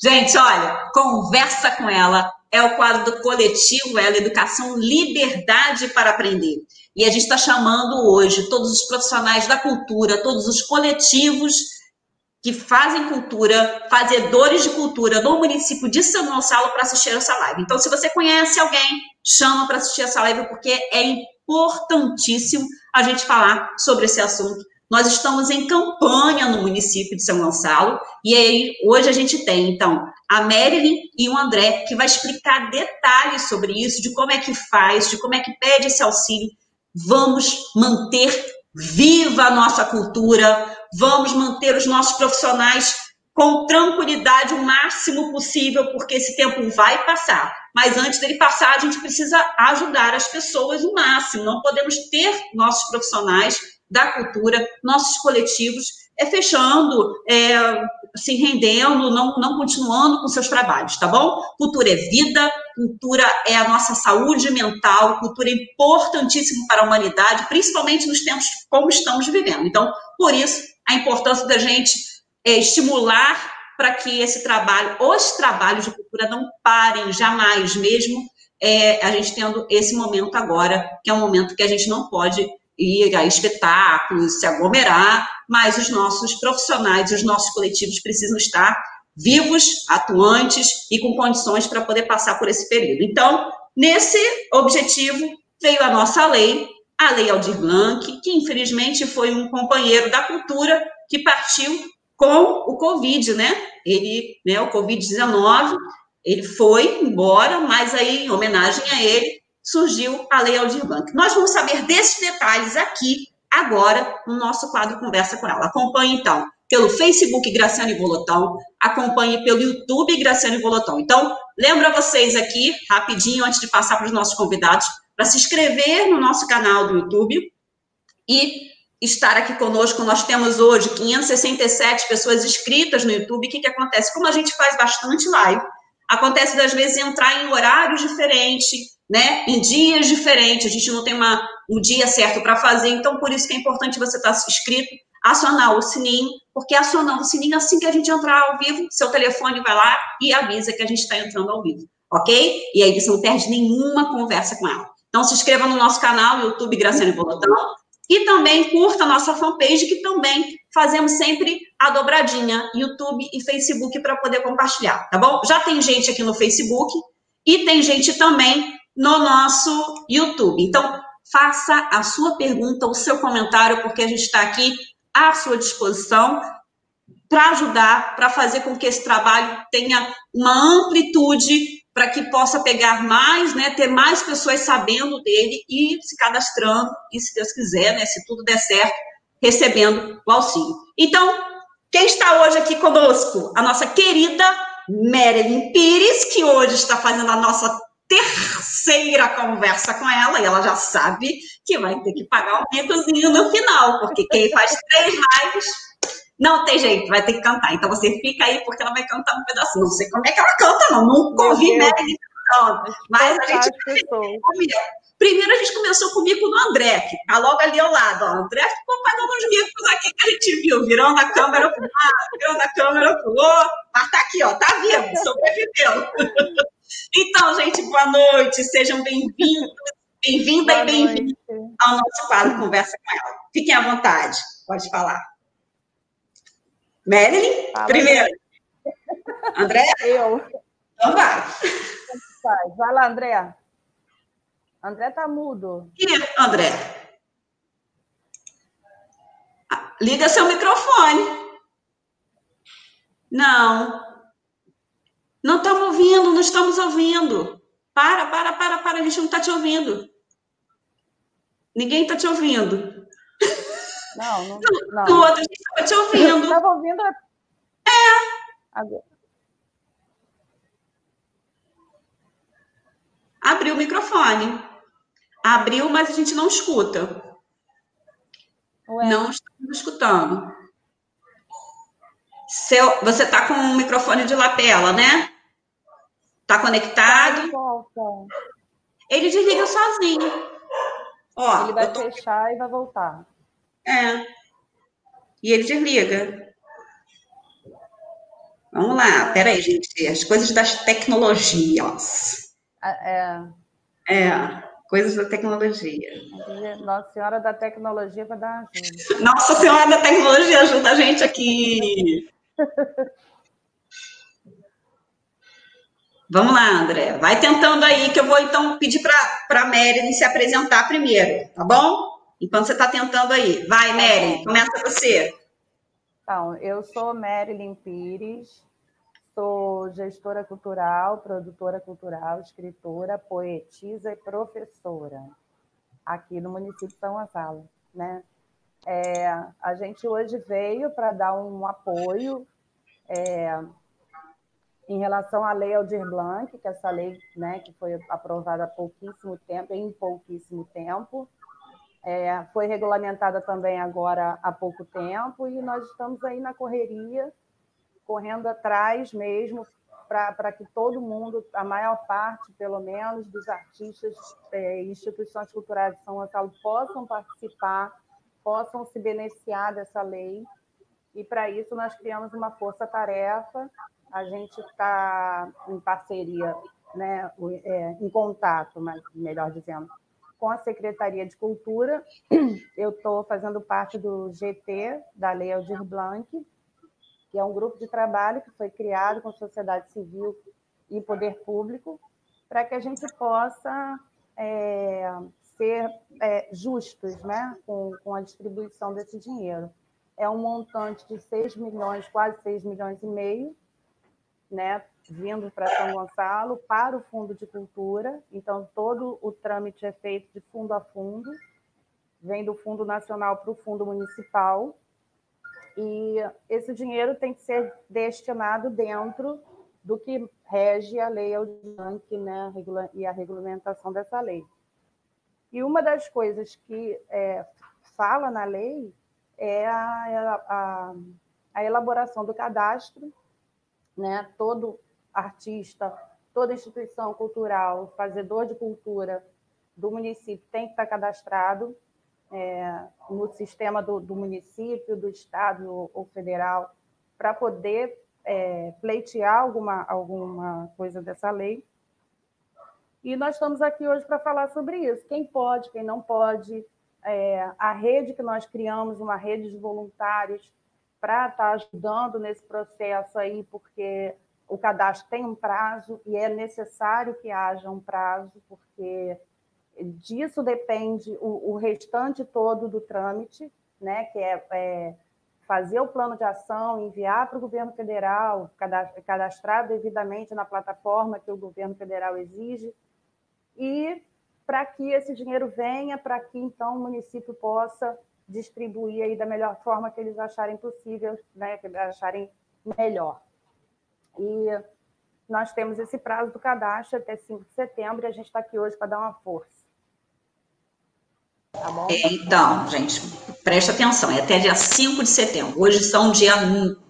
Gente, olha, conversa com ela. É o quadro do coletivo, ela, Educação Liberdade para Aprender. E a gente está chamando hoje todos os profissionais da cultura, todos os coletivos que fazem cultura, fazedores de cultura no município de São Gonçalo para assistir essa live. Então, se você conhece alguém, chama para assistir essa live, porque é importantíssimo a gente falar sobre esse assunto. Nós estamos em campanha no município de São Gonçalo, e aí hoje a gente tem, então, a Marilyn e o André, que vai explicar detalhes sobre isso, de como é que faz, de como é que pede esse auxílio. Vamos manter viva a nossa cultura, vamos manter os nossos profissionais com tranquilidade o máximo possível, porque esse tempo vai passar. Mas antes dele passar, a gente precisa ajudar as pessoas o máximo. Não podemos ter nossos profissionais da cultura, nossos coletivos, é fechando, é, se rendendo, não, não continuando com seus trabalhos, tá bom? Cultura é vida, cultura é a nossa saúde mental, cultura é importantíssimo para a humanidade, principalmente nos tempos como estamos vivendo. Então, por isso, a importância da gente é, estimular para que esse trabalho, os trabalhos de cultura não parem jamais, mesmo é, a gente tendo esse momento agora, que é um momento que a gente não pode ir a espetáculos, se aglomerar, mas os nossos profissionais, os nossos coletivos precisam estar vivos, atuantes e com condições para poder passar por esse período. Então, nesse objetivo, veio a nossa lei, a Lei Aldir Blanc, que infelizmente foi um companheiro da cultura que partiu com o Covid, né? Ele, né, o Covid-19, ele foi embora, mas aí, em homenagem a ele, surgiu a Lei Aldir Blanc. Nós vamos saber desses detalhes aqui, agora, no nosso quadro Conversa com ela. Acompanhe, então, pelo Facebook Graciane Volotão, acompanhe pelo YouTube Graciane Volotão. Então, lembra vocês aqui, rapidinho, antes de passar para os nossos convidados, para se inscrever no nosso canal do YouTube e estar aqui conosco. Nós temos hoje 567 pessoas inscritas no YouTube. O que, que acontece? Como a gente faz bastante live, acontece das vezes entrar em horários diferentes, né? Em dias diferentes. A gente não tem uma, um dia certo para fazer, então por isso que é importante você estar inscrito, acionar o sininho, porque acionando o sininho, assim que a gente entrar ao vivo, seu telefone vai lá e avisa que a gente está entrando ao vivo, ok? E aí você não perde nenhuma conversa com ela. Então, se inscreva no nosso canal, YouTube Graciane Bolotão, e também curta a nossa fanpage, que também fazemos sempre a dobradinha, YouTube e Facebook, para poder compartilhar, tá bom? Já tem gente aqui no Facebook e tem gente também no nosso YouTube. Então, faça a sua pergunta, o seu comentário, porque a gente está aqui à sua disposição para ajudar, para fazer com que esse trabalho tenha uma amplitude para que possa pegar mais, né, ter mais pessoas sabendo dele e se cadastrando, e se Deus quiser, né, se tudo der certo, recebendo o auxílio. Então, quem está hoje aqui conosco? A nossa querida Marilyn Pires, que hoje está fazendo a nossa terceira conversa com ela, e ela já sabe que vai ter que pagar um micozinho no final, porque quem faz três lives não tem jeito, vai ter que cantar. Então você fica aí porque ela vai cantar um pedacinho. Não sei como é que ela canta, não. Nunca ouvi Mary cantando. Mas a gente Primeiro a gente começou com o mico do André, que tá logo ali ao lado. Ó. O André ficou pagando uns micos aqui que a gente viu, virando a câmera pro lado, virando a câmera pro outro. Mas tá aqui, ó, tá vivo, sobreviveu. então, gente, boa noite, sejam bem-vindos, bem-vinda e bem-vinda ao nosso quadro Conversa com ela. Fiquem à vontade, pode falar. Marilyn, Fala primeiro. André? Eu. Então vai. Vai lá, André. André tá mudo. E André? Liga seu microfone. Não. Não estamos ouvindo, não estamos ouvindo. Para, para, para, para, a gente não está te ouvindo. Ninguém está te ouvindo. Não, não. não. No outro, a gente estava te ouvindo. Estava ouvindo? É. Agora. Abriu o microfone. Abriu, mas a gente não escuta. Ué. Não estamos escutando. Seu, você está com o microfone de lapela, né? Está conectado? Volta. Ele desliga sozinho. Ó, ele vai tô... fechar e vai voltar. É. E ele desliga. Vamos lá, peraí, gente. As coisas das tecnologias. É. É, coisas da tecnologia. Nossa Senhora da Tecnologia para dar ajuda. Nossa Senhora da Tecnologia ajuda a gente aqui. Vamos lá, André. Vai tentando aí, que eu vou então pedir para a Mary se apresentar primeiro, tá bom? Enquanto você está tentando aí. Vai, Mary, começa você. Então, eu sou Marilyn Pires, sou gestora cultural, produtora cultural, escritora, poetisa e professora aqui no município de São Gonçalo. Né? É, a gente hoje veio para dar um apoio é, em relação à lei Aldir Blanc, que é essa lei né, que foi aprovada há pouquíssimo tempo, em pouquíssimo tempo, é, foi regulamentada também agora há pouco tempo e nós estamos aí na correria, correndo atrás mesmo para que todo mundo, a maior parte, pelo menos, dos artistas é, instituições culturais de São Gonçalo possam participar, possam se beneficiar dessa lei. E para isso nós criamos uma força-tarefa. A gente está em parceria, né, é, em contato, mas melhor dizendo, com a Secretaria de Cultura. Eu estou fazendo parte do GT, da Lei Aldir Blanc, que é um grupo de trabalho que foi criado com sociedade civil e poder público, para que a gente possa é, ser é, justos né, com, com a distribuição desse dinheiro. É um montante de 6 milhões, quase 6 milhões e meio, né, vindo para São Gonçalo para o Fundo de Cultura. Então, todo o trâmite é feito de fundo a fundo, vem do Fundo Nacional para o Fundo Municipal. E esse dinheiro tem que ser destinado dentro do que rege a lei Aldianque né, e a regulamentação dessa lei. E uma das coisas que é, fala na lei é a, a, a elaboração do cadastro né? Todo artista, toda instituição cultural, fazedor de cultura do município tem que estar cadastrado é, no sistema do, do, município, do estado ou federal, para poder é, pleitear alguma, alguma coisa dessa lei. E nós estamos aqui hoje para falar sobre isso. Quem pode, quem não pode. É, a rede que nós criamos, uma rede de voluntários para estar ajudando nesse processo aí, porque o cadastro tem um prazo e é necessário que haja um prazo, porque disso depende o, o restante todo do trâmite, né, que é, é, fazer o plano de ação, enviar para o governo federal, cadastrar devidamente na plataforma que o governo federal exige, e para que esse dinheiro venha, para que então o município possa distribuir aí da melhor forma que eles acharem possível, né, que eles acharem melhor. E nós temos esse prazo do cadastro até 5 de setembro e a gente está aqui hoje para dar uma força. Tá bom? Então, gente, presta atenção, é até dia 5 de setembro. Hoje são dia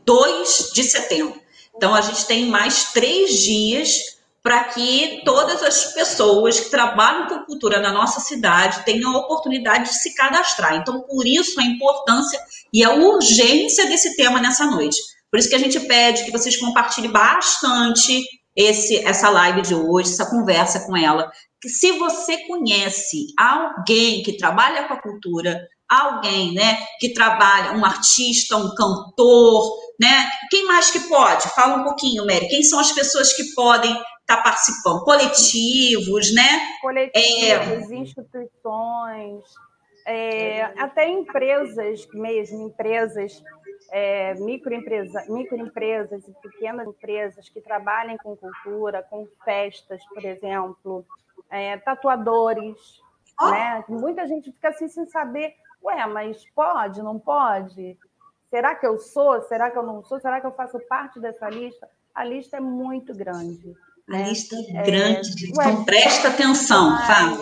2 de setembro. Então, a gente tem mais três dias para que todas as pessoas que trabalham com cultura na nossa cidade tenham a oportunidade de se cadastrar. Então, por isso a importância e a urgência desse tema nessa noite. Por isso que a gente pede que vocês compartilhem bastante esse, essa live de hoje, essa conversa com ela. Que se você conhece alguém que trabalha com a cultura, alguém, né, que trabalha, um artista, um cantor, né? Quem mais que pode? Fala um pouquinho, Mary. Quem são as pessoas que podem está participando? Coletivos, né? Coletivos, é... instituições, é, até empresas mesmo, empresas, é, microempresa, microempresas e pequenas empresas que trabalhem com cultura, com festas, por exemplo, é, tatuadores, oh. né? Muita gente fica assim sem saber, ué, mas pode, não pode? Será que eu sou? Será que eu não sou? Será que eu faço parte dessa lista? A lista é muito grande. A né? lista é grande, então presta atenção, fala.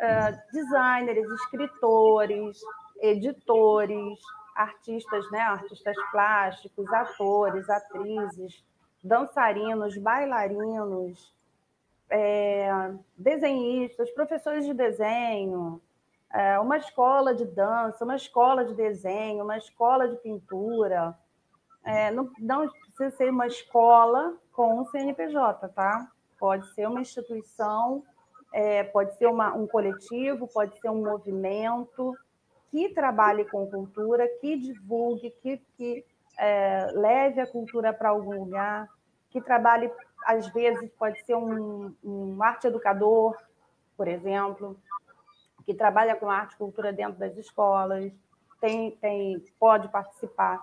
Uh, designers, escritores, editores, artistas, né? artistas plásticos, atores, atrizes, dançarinos, bailarinos, é, desenhistas, professores de desenho, é, uma escola de dança, uma escola de desenho, uma escola de pintura. É, não, não precisa ser uma escola com CNPJ, tá? Pode ser uma instituição, é, pode ser uma, um coletivo, pode ser um movimento que trabalhe com cultura, que divulgue, que, que é, leve a cultura para algum lugar, que trabalhe, às vezes, pode ser um, um arte educador, por exemplo, que trabalha com arte e cultura dentro das escolas, tem, tem, pode participar.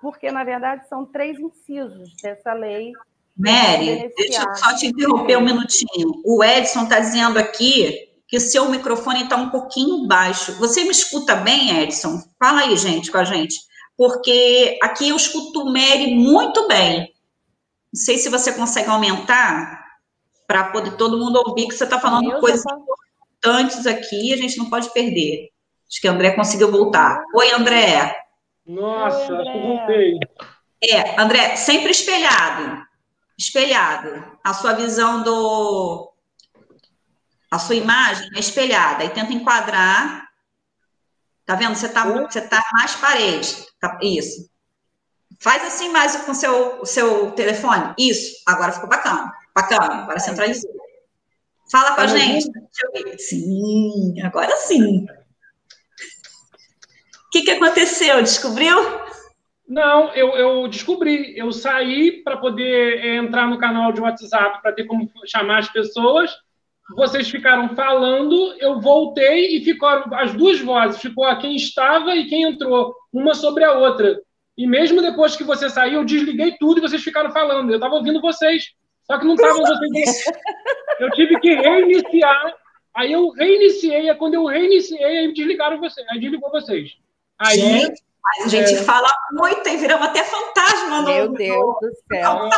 Porque, na verdade, são três incisos dessa lei. Mary, deixa eu só te interromper um minutinho. O Edson está dizendo aqui que o seu microfone está um pouquinho baixo. Você me escuta bem, Edson? Fala aí, gente, com a gente. Porque aqui eu escuto o Mary muito bem. Não sei se você consegue aumentar para poder todo mundo ouvir que você está falando coisas tá... importantes aqui, a gente não pode perder. Acho que o André conseguiu voltar. Oi, André. Nossa, Oi, que voltei. É, André, sempre espelhado. Espelhado. A sua visão do. A sua imagem é espelhada. E tenta enquadrar. Tá vendo? Você tá, você tá mais parede. Tá, isso. Faz assim mais com o seu, seu telefone. Isso. Agora ficou bacana. Bacana. Agora centralizou. Fala com a gente. Sim, agora sim que, que aconteceu? Descobriu? Não, eu, eu descobri. Eu saí para poder eh, entrar no canal de WhatsApp para ter como chamar as pessoas. Vocês ficaram falando, eu voltei e ficaram as duas vozes. Ficou a quem estava e quem entrou, uma sobre a outra. E mesmo depois que você saiu, eu desliguei tudo e vocês ficaram falando. Eu estava ouvindo vocês, só que não estavam vocês. Eu tive que reiniciar. Aí eu reiniciei, quando eu reiniciei, aí desligaram vocês, aí desligou vocês. Aí, gente, a gente é... fala muito e viramos até fantasma no, Meu Deus do céu.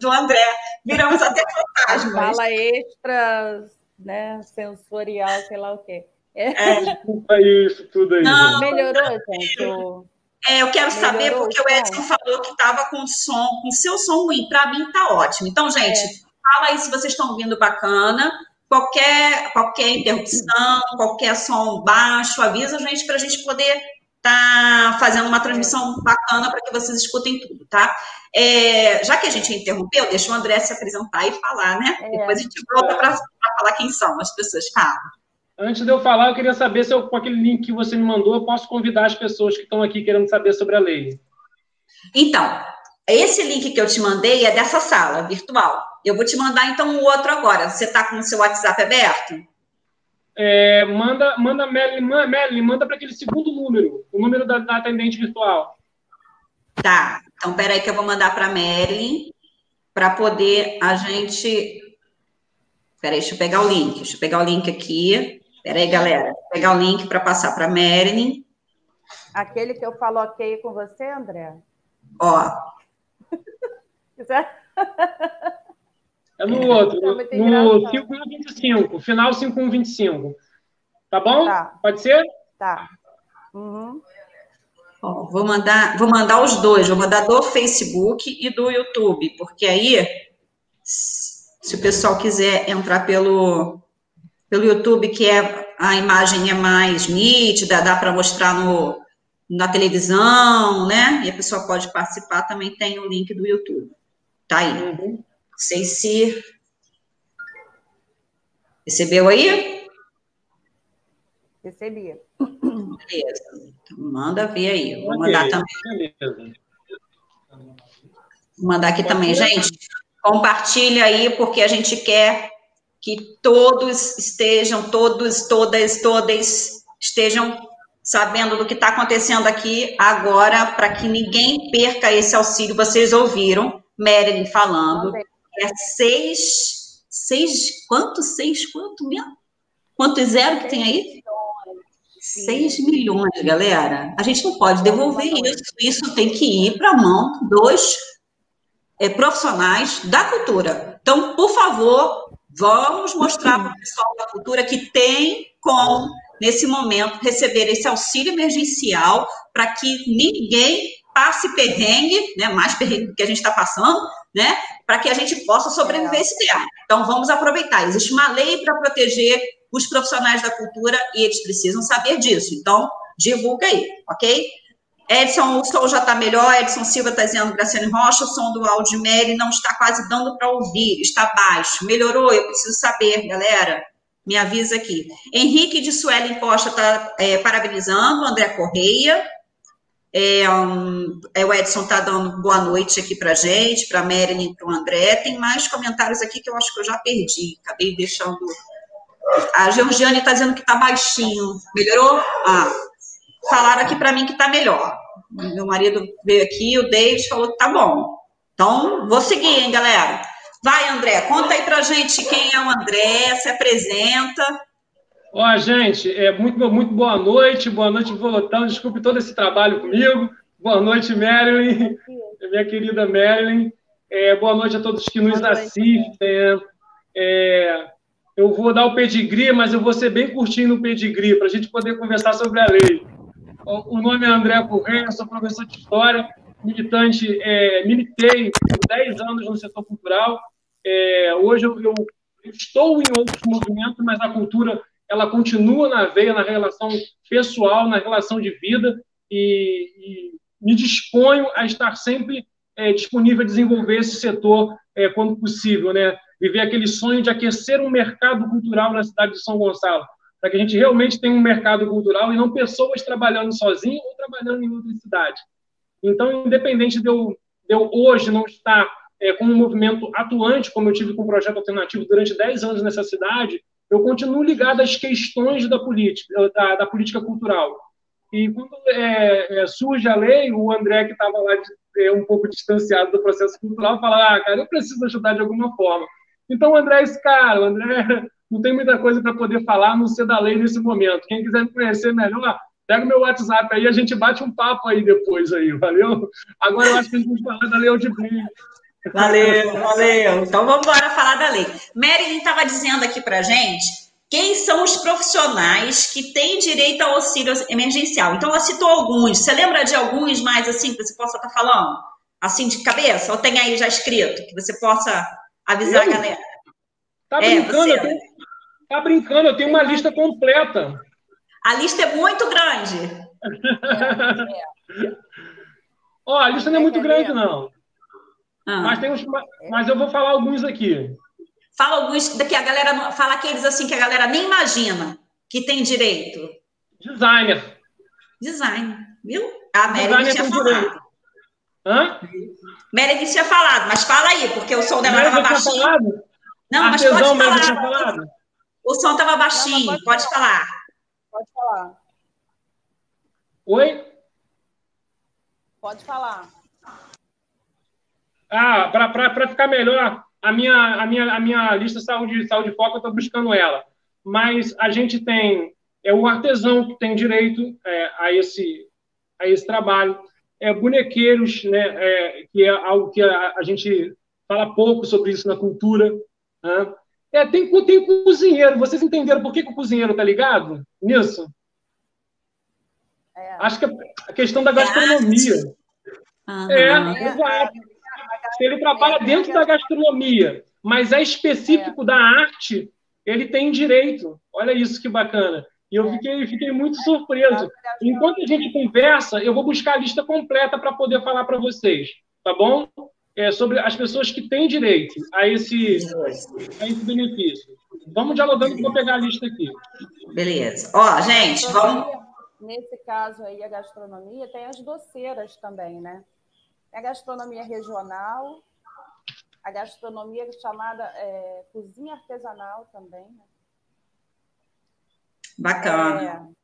Do André. Viramos até fantasma. Fala extra, né? Sensorial, sei lá o quê. É. é. Desculpa isso tudo aí. Não, Melhorou, gente? O... É, eu quero Melhorou saber porque o Edson falou que estava com som, com seu som ruim. Para mim tá ótimo. Então, gente, é. fala aí se vocês estão ouvindo bacana qualquer, qualquer interrupção, qualquer som baixo, avisa a gente para a gente poder tá fazendo uma transmissão bacana para que vocês escutem tudo, tá? É, já que a gente interrompeu, deixa o André se apresentar e falar, né? É. Depois a gente volta para falar quem são as pessoas. Fala. Antes de eu falar, eu queria saber se eu, com aquele link que você me mandou, eu posso convidar as pessoas que estão aqui querendo saber sobre a lei. Então, esse link que eu te mandei é dessa sala virtual. Eu vou te mandar então o outro agora. Você está com o seu WhatsApp aberto? É, manda, manda, Melly, manda para aquele segundo número, o número da, da, atendente virtual. Tá. Então, peraí que eu vou mandar para a Melly para poder a gente. Peraí, deixa eu pegar o link. Deixa eu pegar o link aqui. Peraí, galera. Vou pegar o link para passar para a Marilyn. Aquele que eu falo ok com você, André? Ó. É no outro, no, no 5125, final 5125. Tá bom? Tá. Pode ser? Tá. Uhum. Ó, vou mandar, vou mandar os dois, vou mandar do Facebook e do YouTube, porque aí, se o pessoal quiser entrar pelo, pelo YouTube, que é a imagem é mais nítida, dá para mostrar no, na televisão, né? E a pessoa pode participar, também tem o link do YouTube. Tá aí. Uhum sei se. Recebeu aí? Recebi. Beleza. Então, manda ver aí. Vou mandar okay. também. Vou mandar aqui também, gente. Compartilha aí, porque a gente quer que todos estejam, todos, todas, todas estejam sabendo do que está acontecendo aqui agora, para que ninguém perca esse auxílio. Vocês ouviram Marilyn falando é seis, seis, quanto? Seis, quanto mesmo? Quanto zero que tem aí? Seis milhões, galera. A gente não pode devolver isso. Isso tem que ir para a mão dos é, profissionais da cultura. Então, por favor, vamos mostrar para o pessoal da cultura que tem como, nesse momento, receber esse auxílio emergencial para que ninguém passe perrengue, né, mais perrengue que a gente está passando, né, para que a gente possa sobreviver esse tempo. Então, vamos aproveitar. Existe uma lei para proteger os profissionais da cultura e eles precisam saber disso. Então, divulga aí, ok? Edson, o som já está melhor. Edson Silva está dizendo, Graciane Rocha, o som do Aldimere não está quase dando para ouvir, está baixo. Melhorou? Eu preciso saber, galera. Me avisa aqui. Henrique de Suelen Costa está é, parabenizando, André Correia. É, um, é, o Edson está dando boa noite aqui para gente, para a Marilyn, para o André. Tem mais comentários aqui que eu acho que eu já perdi. Acabei deixando. A Georgiane está dizendo que está baixinho. Melhorou? Ah, falaram aqui para mim que está melhor. Meu marido veio aqui, o David falou que tá bom. Então, vou seguir, hein, galera. Vai, André, conta aí pra gente quem é o André, se apresenta. Ó, gente, é, muito, muito boa noite, boa noite, Volotão. Desculpe todo esse trabalho comigo. Boa noite, Marilyn, minha querida Marilyn. É, boa noite a todos que nos assistem. É, eu vou dar o pedigree, mas eu vou ser bem curtinho no pedigree, para a gente poder conversar sobre a lei. O nome é André Correia, sou professor de História, militante, é, militei por 10 anos no setor cultural. É, hoje eu, eu, estou em outros movimentos, mas a cultura ela continua na veia, na relação pessoal, na relação de vida, e, e me disponho a estar sempre é, disponível a desenvolver esse setor é, quando possível, né? Viver aquele sonho de aquecer um mercado cultural na cidade de São Gonçalo para que a gente realmente tenha um mercado cultural e não pessoas trabalhando sozinhas ou trabalhando em outra cidade. Então, independente de eu, de eu hoje não estar é, com um movimento atuante, como eu tive com o projeto alternativo durante 10 anos nessa cidade, eu continuo ligado às questões da política, da, da política cultural. E quando é, é, surge a lei, o André, que estava lá é, um pouco distanciado do processo cultural, fala: Ah, cara, eu preciso ajudar de alguma forma. Então, o André é esse cara, o André não tem muita coisa para poder falar, não ser da lei nesse momento. Quem quiser me conhecer melhor, pega o meu WhatsApp aí, a gente bate um papo aí depois aí, valeu? Agora eu acho que a gente vai falar da lei Audibrim. Valeu, valeu. Então vamos embora falar da lei. Marilyn estava dizendo aqui para gente quem são os profissionais que têm direito ao auxílio emergencial. Então ela citou alguns. Você lembra de alguns mais assim que você possa estar tá falando? Assim de cabeça? Ou tem aí já escrito que você possa avisar eu? a galera? Tá é, brincando, eu tenho, tá brincando, eu tenho uma lista completa. A lista é muito grande. Ó, oh, a lista não é muito grande, não. Ah. Mas, tem uns, mas eu vou falar alguns aqui. Fala alguns que a galera fala aqueles assim que a galera nem imagina que tem direito. Designer. Design, viu? A Mary tinha falado. Direito. Hã? Mary tinha falado, mas fala aí, porque o som dela estava baixinho. Falado? Não, Artesão mas pode falar. O som estava baixinho, Não, pode, pode falar. Pode falar. Oi? Pode falar. Ah, para ficar melhor, a minha, a minha, a minha lista saúde, saúde foco, eu estou buscando ela. Mas a gente tem é o artesão que tem direito é, a, esse, a esse trabalho. É, bonequeiros, né, é, que é algo que a, a gente fala pouco sobre isso na cultura. Né? É, tem, tem cozinheiro. Vocês entenderam por que, que o cozinheiro está ligado nisso? É. Acho que é a questão da gastronomia. Uhum. É, exato. Ele trabalha dentro da gastronomia, mas é específico é. da arte, ele tem direito. Olha isso que bacana. E eu fiquei, fiquei muito surpreso. Enquanto a gente conversa, eu vou buscar a lista completa para poder falar para vocês, tá bom? é, sobre as pessoas que têm direito a esse, a esse benefício. Vamos dialogando, vou pegar a lista aqui. Beleza. Ó, gente, vamos. Nesse caso aí, a gastronomia tem as doceiras também, né? Tem a gastronomia regional, a gastronomia chamada é, cozinha artesanal também, né? Bacana. É...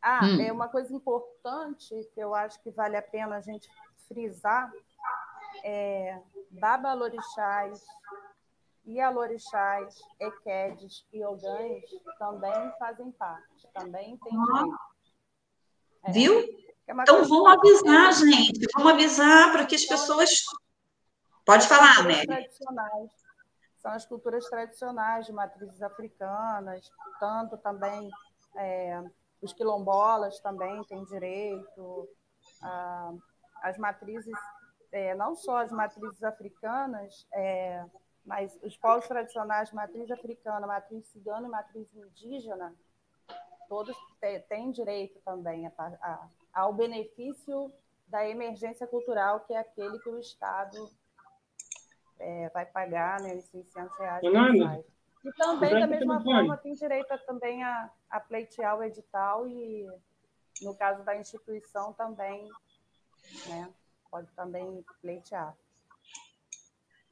Ah, hum. é uma coisa importante que eu acho que vale a pena a gente frisar é, babalorixás, ialorixás, equedes e ogães também fazem parte, também tem direito. É. Viu? É então vamos avisar, gente, vamos avisar para que as pessoas. Pode falar, né? São as culturas tradicionais de matrizes africanas, tanto também é, os quilombolas também têm direito, ah, as matrizes é, não só as matrizes africanas, é, mas os povos tradicionais, matriz africana, matriz cigana e matriz indígena, todos têm direito também a, a, ao benefício da emergência cultural, que é aquele que o Estado é, vai pagar né, os 600 reais. E também, da mesma forma, tem direito a, também a, a pleitear o edital e, no caso da instituição, também né, pode também pleitear.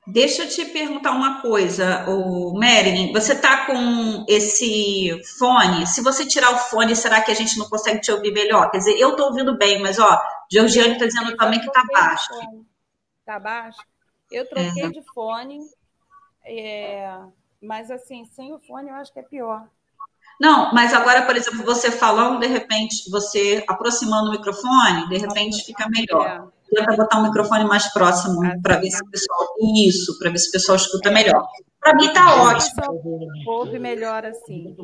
Deixa eu te perguntar uma coisa, o Marilyn, você está com esse fone? Se você tirar o fone, será que a gente não consegue te ouvir melhor? Quer dizer, eu estou ouvindo bem, mas ó, Georgiane está dizendo também que está baixo. Está baixo? Eu troquei é. de fone, é, mas assim, sem o fone eu acho que é pior. Não, mas agora, por exemplo, você falando, de repente, você aproximando o microfone, de repente fica melhor. É. Tenta botar o microfone mais próximo ah, para ver se o pessoal. Isso, para ver se o pessoal escuta melhor. Para mim está ótimo. Ouve melhor assim.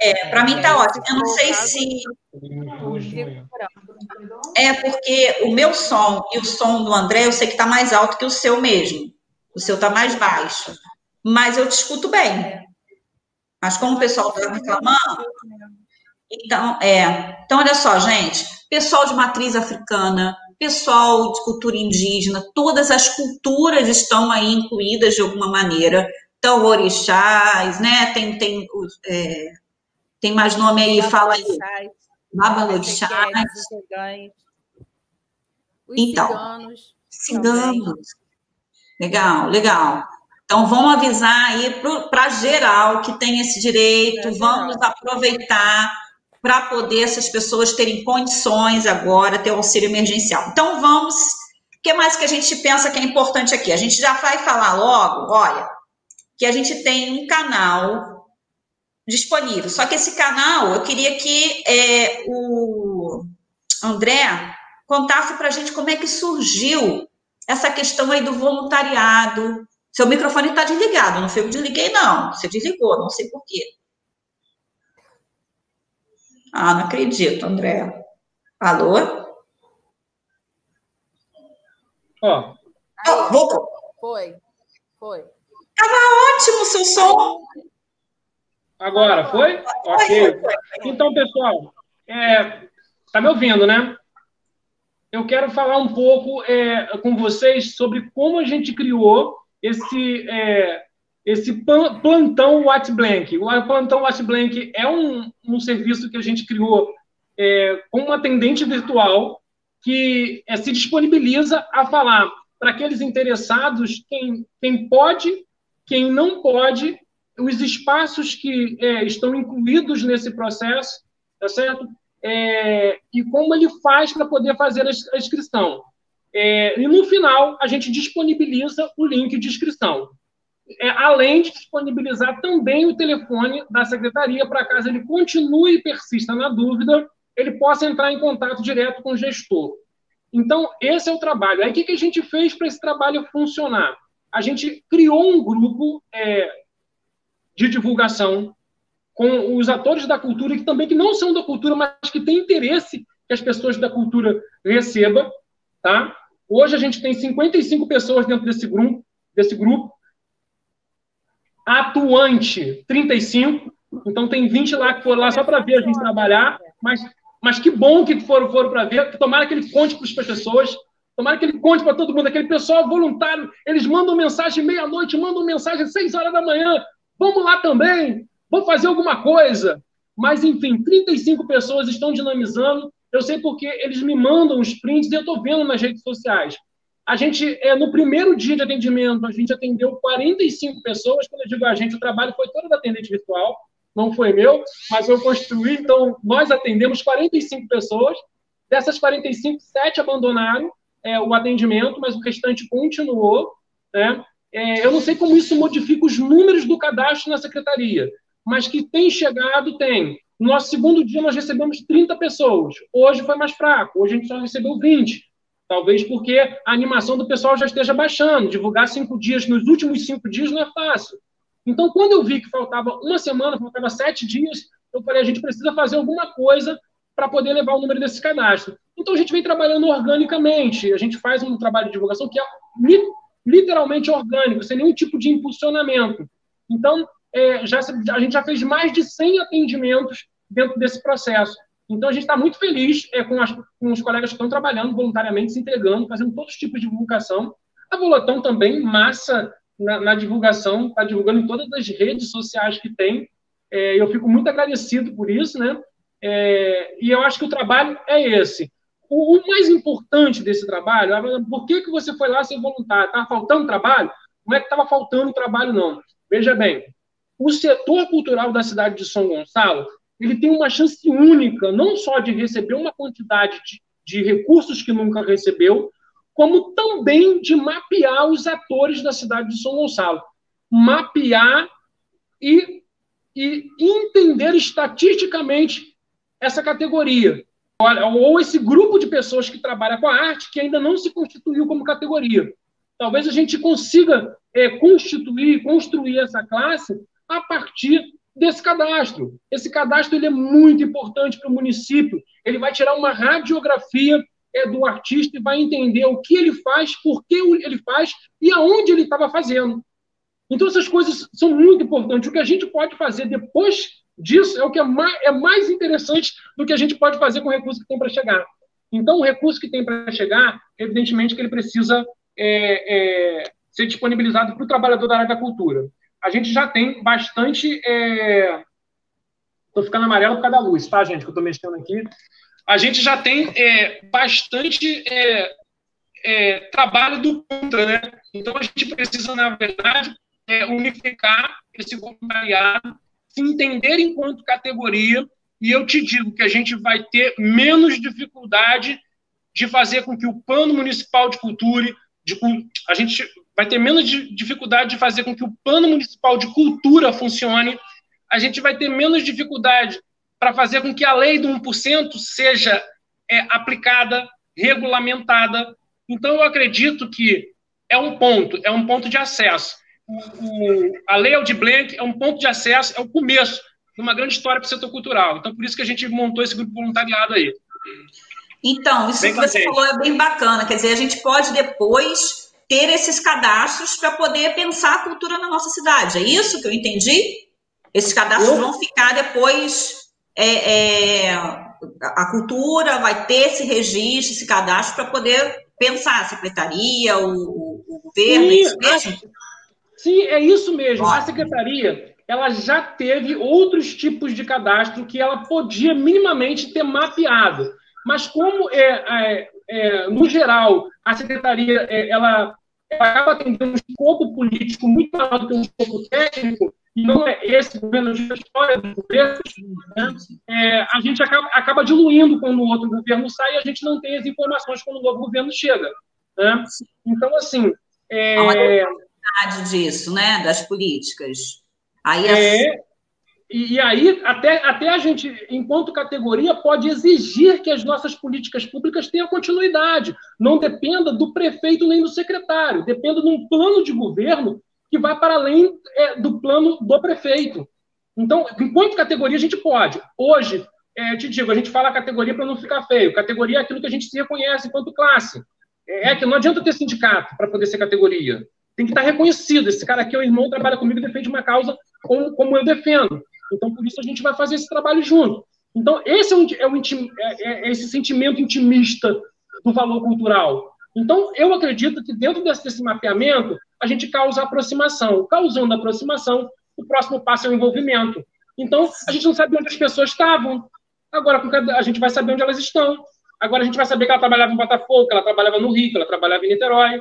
É, para mim está ótimo. Eu não sei se. É porque o meu som e o som do André, eu sei que está mais alto que o seu mesmo. O seu está mais baixo. Mas eu te escuto bem. Mas como o pessoal está reclamando, então, é. Então, olha só, gente, pessoal de matriz africana, pessoal de cultura indígena, todas as culturas estão aí incluídas de alguma maneira. Então, orixás, né? Tem, tem, é, tem mais nome aí, fala aí. Babalorixás. Então, ciganos. Ciganos. Legal, legal. Então, vamos avisar aí para geral que tem esse direito, vamos aproveitar para poder essas pessoas terem condições agora, ter o auxílio emergencial. Então, vamos. O que mais que a gente pensa que é importante aqui? A gente já vai falar logo, olha, que a gente tem um canal disponível. Só que esse canal, eu queria que é, o André contasse para a gente como é que surgiu essa questão aí do voluntariado, seu microfone está desligado, não foi eu desliguei, não. Você desligou, não sei por quê. Ah, não acredito, André. Alô? Ó. Oh, voltou. Foi, foi. Tava ótimo o seu som. Agora, foi? Ok. Então, pessoal, é, tá me ouvindo, né? Eu quero falar um pouco é, com vocês sobre como a gente criou esse, é, esse plantão White Blank. O plantão White Blank é um, um serviço que a gente criou é, com uma atendente virtual que é, se disponibiliza a falar para aqueles interessados quem, quem pode, quem não pode, os espaços que é, estão incluídos nesse processo, tá certo? É, e como ele faz para poder fazer a inscrição. É, e no final, a gente disponibiliza o link de inscrição. É, além de disponibilizar também o telefone da secretaria, para caso ele continue e persista na dúvida, ele possa entrar em contato direto com o gestor. Então, esse é o trabalho. Aí, o que, a gente fez para esse trabalho funcionar? A gente criou um grupo é, de divulgação com os atores da cultura, que também que não são da cultura, mas que têm interesse que as pessoas da cultura recebam, tá? Hoje a gente tem 55 pessoas dentro desse grupo, desse grupo. Atuante, 35. Então tem 20 lá que foram lá só para ver a gente trabalhar, mas, mas que bom que foram, foram para ver. Tomara que ele conte para as pessoas, tomara que ele conte para todo mundo, aquele pessoal voluntário, eles mandam mensagem meia-noite, mandam mensagem às 6 horas da manhã. Vamos lá também, vamos fazer alguma coisa. Mas, enfim, 35 pessoas estão dinamizando eu sei porque eles me mandam os prints e eu estou vendo nas redes sociais. A gente, é, no primeiro dia de atendimento, a gente atendeu 45 pessoas. Quando eu digo a gente, o trabalho foi todo da atendente virtual, não foi meu, mas eu construí. Então, nós atendemos 45 pessoas. Dessas 45, sete abandonaram é, o atendimento, mas o restante continuou. Né? É, eu não sei como isso modifica os números do cadastro na secretaria, mas que tem chegado, tem. No nosso segundo dia, nós recebemos 30 pessoas. Hoje foi mais fraco. Hoje a gente só recebeu 20. Talvez porque a animação do pessoal já esteja baixando. Divulgar cinco dias nos últimos cinco dias não é fácil. Então, quando eu vi que faltava uma semana, faltava sete dias, eu falei: a gente precisa fazer alguma coisa para poder levar o número desse cadastro. Então, a gente vem trabalhando organicamente. A gente faz um trabalho de divulgação que é literalmente orgânico, sem nenhum tipo de impulsionamento. Então, é, já, a gente já fez mais de 100 atendimentos dentro desse processo. Então, a gente está muito feliz é, com, as, com, os colegas que estão trabalhando voluntariamente, se entregando, fazendo todos os tipos de divulgação. A Volotão também, massa na, na divulgação, está divulgando em todas as redes sociais que tem. É, eu fico muito agradecido por isso, né? É, e eu acho que o trabalho é esse. O, o, mais importante desse trabalho, por que, que você foi lá ser voluntário? Estava faltando trabalho? Não é que estava faltando trabalho, não. Veja bem, o setor cultural da cidade de São Gonçalo ele tem uma chance única, não só de receber uma quantidade de, de recursos que nunca recebeu, como também de mapear os atores da cidade de São Gonçalo. Mapear e, e entender estatisticamente essa categoria. Ou esse grupo de pessoas que trabalha com a arte que ainda não se constituiu como categoria. Talvez a gente consiga é, constituir, construir essa classe a partir desse cadastro. Esse cadastro ele é muito importante para o município. Ele vai tirar uma radiografia é, do artista e vai entender o que ele faz, por que ele faz e aonde ele estava fazendo. Então, essas coisas são muito importantes. O que a gente pode fazer depois disso é o que é mais, é mais interessante do que a gente pode fazer com o recurso que tem para chegar. Então, o recurso que tem para chegar, evidentemente que ele precisa é, é, ser disponibilizado para o trabalhador da área da cultura a gente já tem bastante. Estou é... ficando amarelo por causa da luz, tá, gente? Que eu estou mexendo aqui. A gente já tem é, bastante é, é, trabalho do contra, né? Então a gente precisa, na verdade, é, unificar esse voluntariado, se entender enquanto categoria, e eu te digo que a gente vai ter menos dificuldade de fazer com que o plano municipal de cultura, de, a gente vai ter menos dificuldade de fazer com que o plano municipal de cultura funcione, a gente vai ter menos dificuldade para fazer com que a lei do 1% seja é, aplicada, regulamentada. Então, eu acredito que é um ponto, é um ponto de acesso. O, o, a lei Aldir Blanc é um ponto de acesso, é o começo de uma grande história para o setor cultural. Então, por isso que a gente montou esse grupo voluntariado aí. Então, isso bem que você falou é bem bacana. Quer dizer, a gente pode depois ter esses cadastros para poder pensar a cultura na nossa cidade. É isso que eu entendi? Esses cadastros eu... vão ficar depois. É, é, a cultura vai ter esse registro, esse cadastro para poder pensar a secretaria, o, o governo, Sim, é isso mesmo? Sim, é isso mesmo. Ótimo. A secretaria ela já teve outros tipos de cadastro que ela podia minimamente ter mapeado. Mas como é, é, é no geral a secretaria é, ela acaba atendendo um escopo político muito maior do que um escopo técnico, e não é esse governo de história do governo, né? é, a gente acaba, acaba diluindo quando o outro governo sai e a gente não tem as informações quando o novo governo chega. Né? Então, assim. É, Há uma disso, né? Das políticas. Aí, é, e, aí, até, até a gente, enquanto categoria, pode exigir que as nossas políticas públicas tenham continuidade. Não dependa do prefeito nem do secretário, dependa de um plano de governo que vai para além é, do plano do prefeito. Então, enquanto categoria, a gente pode. Hoje, é, te digo, a gente fala categoria para não ficar feio. Categoria é aquilo que a gente se reconhece enquanto classe. É, é que não adianta ter sindicato para poder ser categoria. Tem que estar reconhecido. Esse cara aqui é o irmão, trabalha comigo e defende uma causa como, como eu defendo. Então, por isso, a gente vai fazer esse trabalho junto. Então, esse é, um, é, um é, é esse sentimento intimista do valor cultural. Então, eu acredito que dentro desse, desse mapeamento, a gente causa aproximação. Causando aproximação, o próximo passo é o envolvimento. Então, a gente não sabe onde as pessoas estavam. Agora, a gente vai saber onde elas estão. Agora, a gente vai saber que ela trabalhava em Botafogo, que ela trabalhava no Rio, que ela trabalhava em Niterói,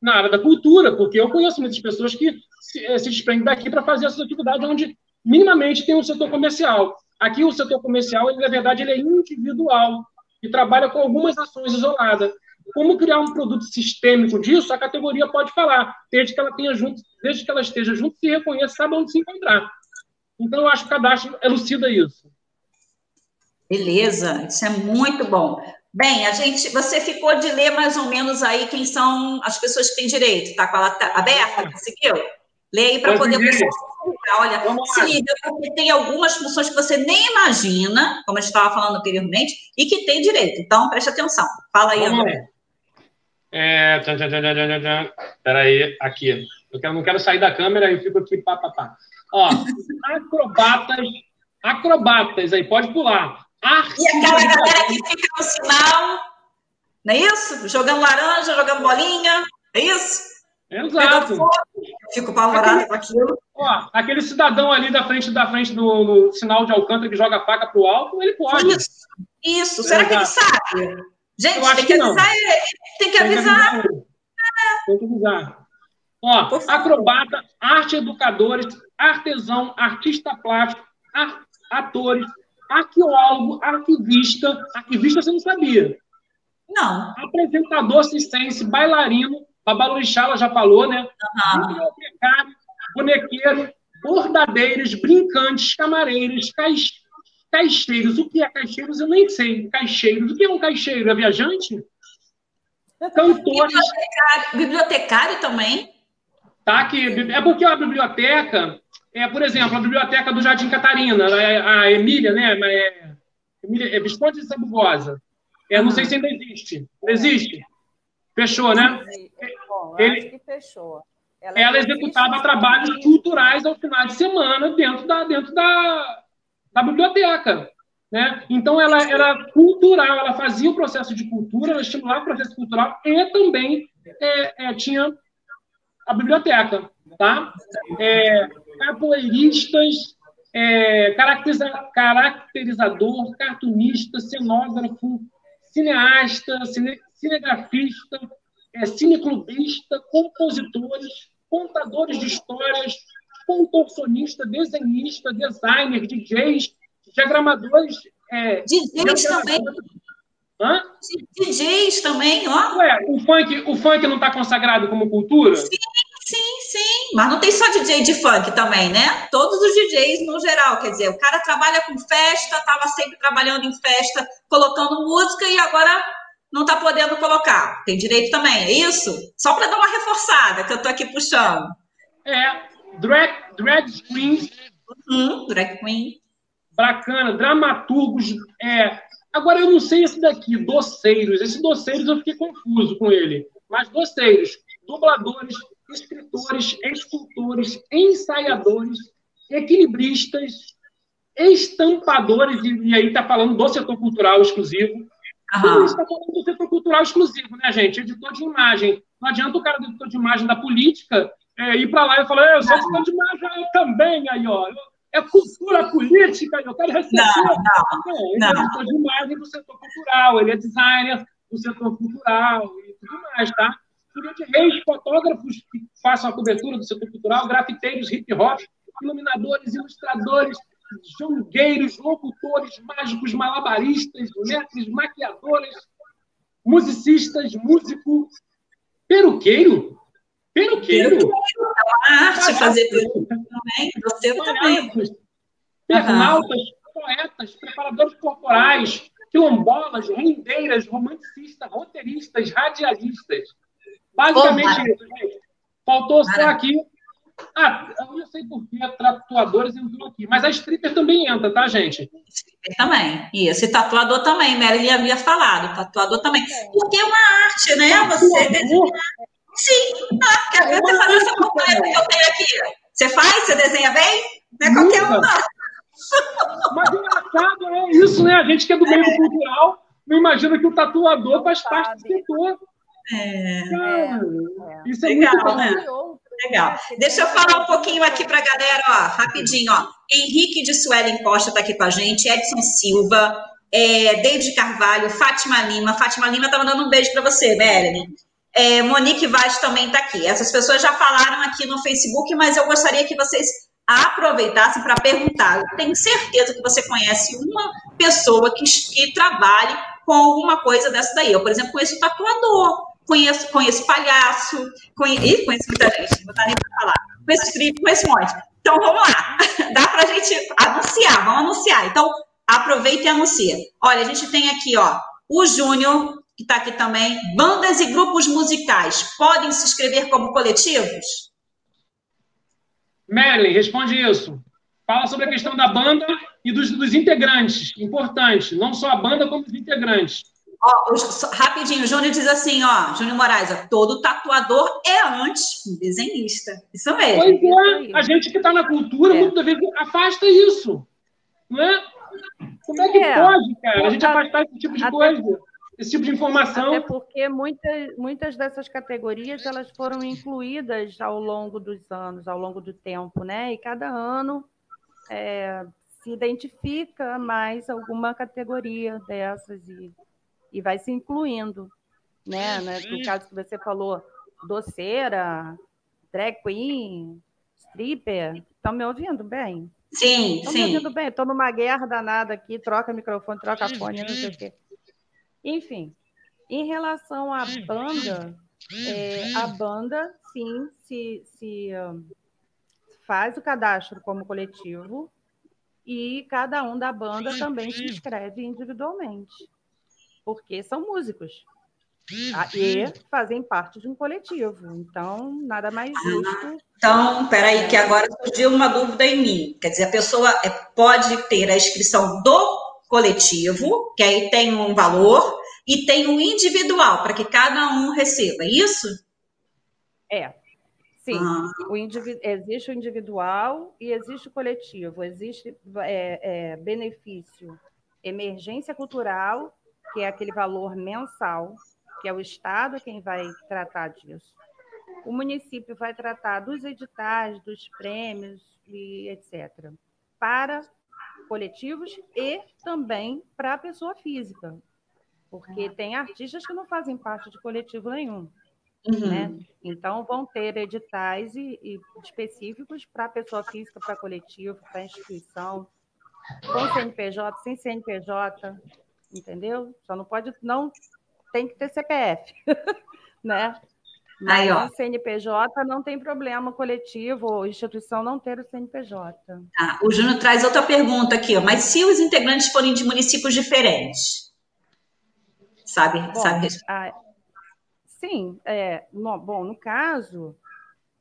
na área da cultura, porque eu conheço muitas pessoas que se, eh, se desprendem daqui para fazer essa atividade onde minimamente tem um setor comercial. Aqui o setor comercial, ele, na verdade, ele é individual e trabalha com algumas ações isoladas. Como criar um produto sistêmico disso, a categoria pode falar, desde que ela tenha junto, desde que ela esteja junto, se reconheça, sabe onde se encontrar. Então, eu acho que o cadastro elucida isso. Beleza, isso é muito bom. Bem, a gente, você ficou de ler mais ou menos aí quem são as pessoas que têm direito, Está com ela aberta? Conseguiu? Lê aí para poder Olha, se liga, porque tem algumas funções que você nem imagina, como a gente estava falando anteriormente, e que tem direito. Então, preste atenção. Fala aí, Vamos André. É, peraí, aqui. Eu quero, não quero sair da câmera e fico aqui, pá, pá, pá. Ó, acrobatas, acrobatas, aí pode pular. Arte e aquela galera que fica no sinal, não é isso? Jogando laranja, jogando bolinha, é isso? Exato. Fico apavorada com aquilo. Ó, aquele cidadão ali da frente da frente do, do sinal de Alcântara que joga a faca pro alto, ele pode. Isso, isso. Será que ele sabe? Gente, tem que, que avisar ele. Tem que avisar. Tem que avisar. Ó, acrobata, arte educadores, artesão, artista plástico, atores, arqueólogo, arquivista. Arquivista você não sabia. Não. Apresentador circense, bailarino, Babalorixá, ela já falou, né? Uhum. bonequeiro, bordadeiros, brincantes, camareiros, caix... caixeiros. O que é caixeiros? Eu nem sei. Caixeiros. O que é um caixeiro? É viajante? Cantores. Bibliotecário, bibliotecário também? Tá aqui. É porque a biblioteca, é, por exemplo, a biblioteca do Jardim Catarina, a, Emília, né? É, Emília, é Visconde de Sabugosa. É, não sei se ainda existe. Existe? Fechou, né? Bom, Ele, que fechou. Ela, ela executava trabalhos culturais ao final de semana dentro da, dentro da, da biblioteca. Né? Então, ela era cultural, ela fazia o processo de cultura, ela estimulava o processo cultural e também é, é, tinha a biblioteca. Tá? É, capoeiristas, é, caracteriza, caracterizador, cartunista, cenógrafo, cineasta, cine, cinegrafista, é, cineclubista, compositores, contadores de histórias, contorcionista, desenhista, designer, DJs, diagramadores. É, DJs também. Hã? DJs também, ó. Ué, o funk, o funk não está consagrado como cultura? Sim, sim, sim. Mas não tem só DJ de funk também, né? Todos os DJs no geral. Quer dizer, o cara trabalha com festa, estava sempre trabalhando em festa, colocando música e agora não está podendo colocar. Tem direito também, é isso? Só para dar uma reforçada, que eu estou aqui puxando. É, drag, drag queens. Uhum, drag queen. Bacana, dramaturgos. É, agora, eu não sei esse daqui, doceiros. Esse doceiros eu fiquei confuso com ele. Mas doceiros, dubladores, escritores, escultores, ensaiadores, equilibristas, estampadores, e aí está falando do setor cultural exclusivo, Uhum. Isso está falando do setor cultural exclusivo, né, gente? Editor de imagem. Não adianta o cara do editor de imagem da política é, ir para lá e falar, eu sou editor de imagem eu também, aí, ó. É cultura política, eu quero receber. Não, não, ele é não. é editor de imagem do setor cultural, ele é designer do setor cultural e tudo mais, tá? De reis, fotógrafos que façam a cobertura do setor cultural, grafiteiros, hip hop, iluminadores, ilustradores, jongueiros, locutores, mágicos, malabaristas, mestres, maquiadores, musicistas, músico, peruqueiro. Peruqueiro. É uma arte fazer peruqueiro também. Você também. Pernautas, poetas, preparadores corporais, quilombolas, rendeiras, romanticistas, roteiristas, radialistas. Basicamente oh, isso, gente. Faltou só aqui ah, eu não sei por que a tatuadores entrou aqui, mas a stripper também entra, tá, gente? Stripper também. Isso, e tatuador também, Mary havia falado, tatuador também. Porque é uma arte, né? Você desenhar. Sim, ah, quer ver você fazer essa companhia que eu tenho aqui? Você faz? Você desenha bem? Não é qualquer um, não. Mas engraçado é isso, né? A gente que é do meio é. cultural não imagina que o tatuador faz parte do setor. É, é, é, isso é legal, muito né? Legal. Deixa eu falar um pouquinho aqui para a galera, ó, rapidinho, ó. Henrique de Suelen Costa está aqui com a gente, Edson Silva, é, David Carvalho, Fátima Lima. Fátima Lima está mandando um beijo para você, Melanie. É, Monique Vaz também está aqui. Essas pessoas já falaram aqui no Facebook, mas eu gostaria que vocês aproveitassem para perguntar. Eu tenho certeza que você conhece uma pessoa que, que trabalhe com alguma coisa dessa daí. Eu, por exemplo, conheço o tatuador conheço, conheço palhaço, conheço, conheço muita gente, não dar nem para falar. Conheço strip, conheço um monte. Então vamos lá, dá para a gente anunciar, vamos anunciar. Então aproveita e anuncia. Olha, a gente tem aqui, ó, o Júnior, que está aqui também. Bandas e grupos musicais podem se inscrever como coletivos? Merlin, responde isso. Fala sobre a questão da banda e dos, dos integrantes. Importante, não só a banda, como os integrantes. Ó, rapidinho, o Júnior diz assim, ó, Júnior Moraes, ó, todo tatuador é antes um desenhista. Isso mesmo. Pois é, a gente que está na cultura, é. muitas vezes afasta isso. Não é? Como é que é, pode, cara, a gente afastar esse tipo de coisa? esse tipo de informação. Até porque muitas, muitas dessas categorias elas foram incluídas ao longo dos anos, ao longo do tempo, né? E cada ano é, se identifica mais alguma categoria dessas e, e vai se incluindo, né? né? No caso que você falou, doceira, drag queen, stripper, estão me ouvindo bem? Sim, Estão sim. me ouvindo bem? Estou numa guerra danada aqui, troca microfone, troca fone, não sei o quê. Enfim, em relação à banda, é, a banda, sim, se, se faz o cadastro como coletivo e cada um da banda também se inscreve individualmente, porque são músicos e fazem parte de um coletivo. Então, nada mais justo. Então, peraí, que agora surgiu uma dúvida em mim. Quer dizer, a pessoa é, pode ter a inscrição do coletivo, que aí tem um valor, e tem um individual, para que cada um receba, é isso? É. Sim, ah. o existe o individual e existe o coletivo. Existe é, é, benefício emergência cultural, que é aquele valor mensal, que é o Estado quem vai tratar disso. O município vai tratar dos editais, dos prêmios e etc. Para coletivos e também para a pessoa física, porque tem artistas que não fazem parte de coletivo nenhum. Uhum. Né? Então, vão ter editais e, e específicos para pessoa física, para coletivo, para instituição, com CNPJ, sem CNPJ, entendeu? Só não pode, não tem que ter CPF, né? Mas Aí, ó. CNPJ não tem problema, coletivo ou instituição não ter o CNPJ. Ah, o Júnior traz outra pergunta aqui, ó. mas se os integrantes forem de municípios diferentes? Sabe? Bom, sabe? Ah, sim, é, no, bom, no caso,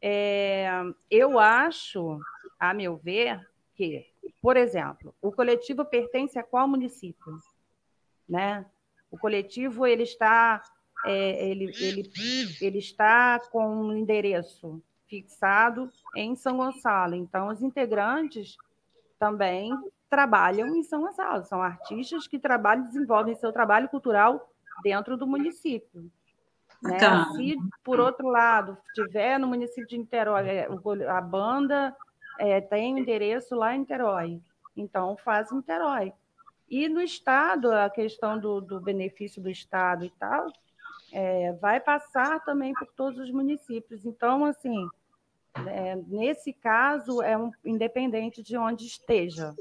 é, eu acho, a meu ver, que, por exemplo, o coletivo pertence a qual município? Né? O coletivo ele está é, ele, ele, ele está com um endereço fixado em São Gonçalo. Então, os integrantes também trabalham em São Gonçalo. São artistas que trabalham, desenvolvem seu trabalho cultural dentro do município. Né? Se, por outro lado, tiver no município de Niterói, é, a banda é, tem endereço lá em Niterói, então faz Niterói. E no Estado, a questão do, do benefício do Estado e tal, é, vai passar também por todos os municípios. Então, assim, é, nesse caso, é um, independente de onde esteja.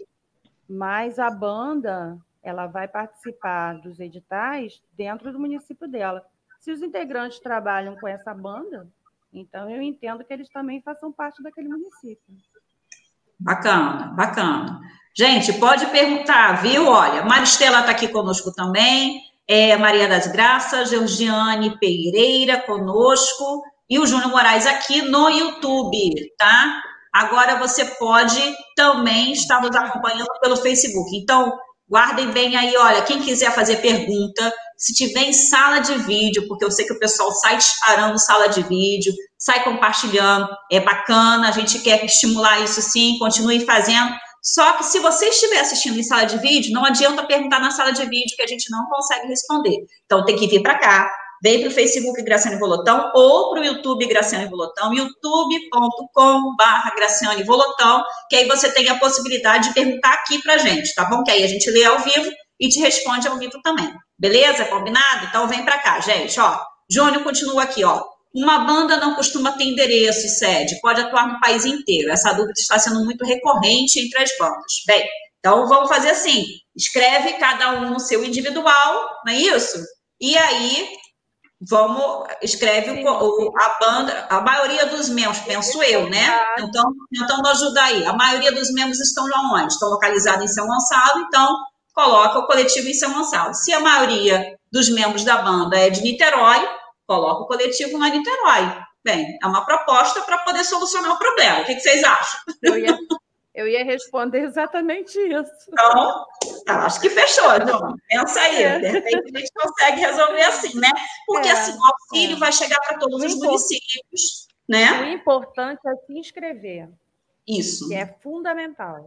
Mas a banda, ela vai participar dos editais dentro do município dela. Se os integrantes trabalham com essa banda, então eu entendo que eles também façam parte daquele município. Bacana, bacana. Gente, pode perguntar, viu? Olha, Maristela está aqui conosco também é, Maria das Graças, Georgiane Pereira conosco e o Júnior Moraes aqui no YouTube, tá? Agora você pode também estar nos acompanhando pelo Facebook. Então, guardem bem aí, olha, quem quiser fazer pergunta, se tiver em sala de vídeo, porque eu sei que o pessoal sai disparando sala de vídeo, sai compartilhando, é bacana, a gente quer estimular isso sim, continue fazendo só que se você estiver assistindo em sala de vídeo, não adianta perguntar na sala de vídeo que a gente não consegue responder. Então tem que vir para cá, vem para o Facebook Graciane Volotão ou para o YouTube Graciane Volotão, youtube.com.br Graciane Volotão, que aí você tem a possibilidade de perguntar aqui para a gente, tá bom? Que aí a gente lê ao vivo e te responde ao vivo também. Beleza? Combinado? Então vem para cá, gente, ó. Júnior continua aqui, ó. Uma banda não costuma ter endereço e sede, pode atuar no país inteiro. Essa dúvida está sendo muito recorrente entre as bandas. Bem, então vamos fazer assim: escreve cada um no seu individual, não é isso? E aí vamos escreve o, a banda, a maioria dos membros, penso eu, né? Então, então nos ajuda aí. A maioria dos membros estão onde? Estão localizados em São Gonçalo, então coloca o coletivo em São Gonçalo. Se a maioria dos membros da banda é de Niterói, coloca o coletivo na Niterói. Bem, é uma proposta para poder solucionar o problema. O que, que vocês acham? Eu ia, eu ia, responder exatamente isso. Então, acho que fechou, João. Pensa aí, é. de repente a gente consegue resolver assim, né? Porque é, assim, o auxílio é. vai chegar para todos o os municípios, né? O importante é se inscrever. Isso. Que é fundamental.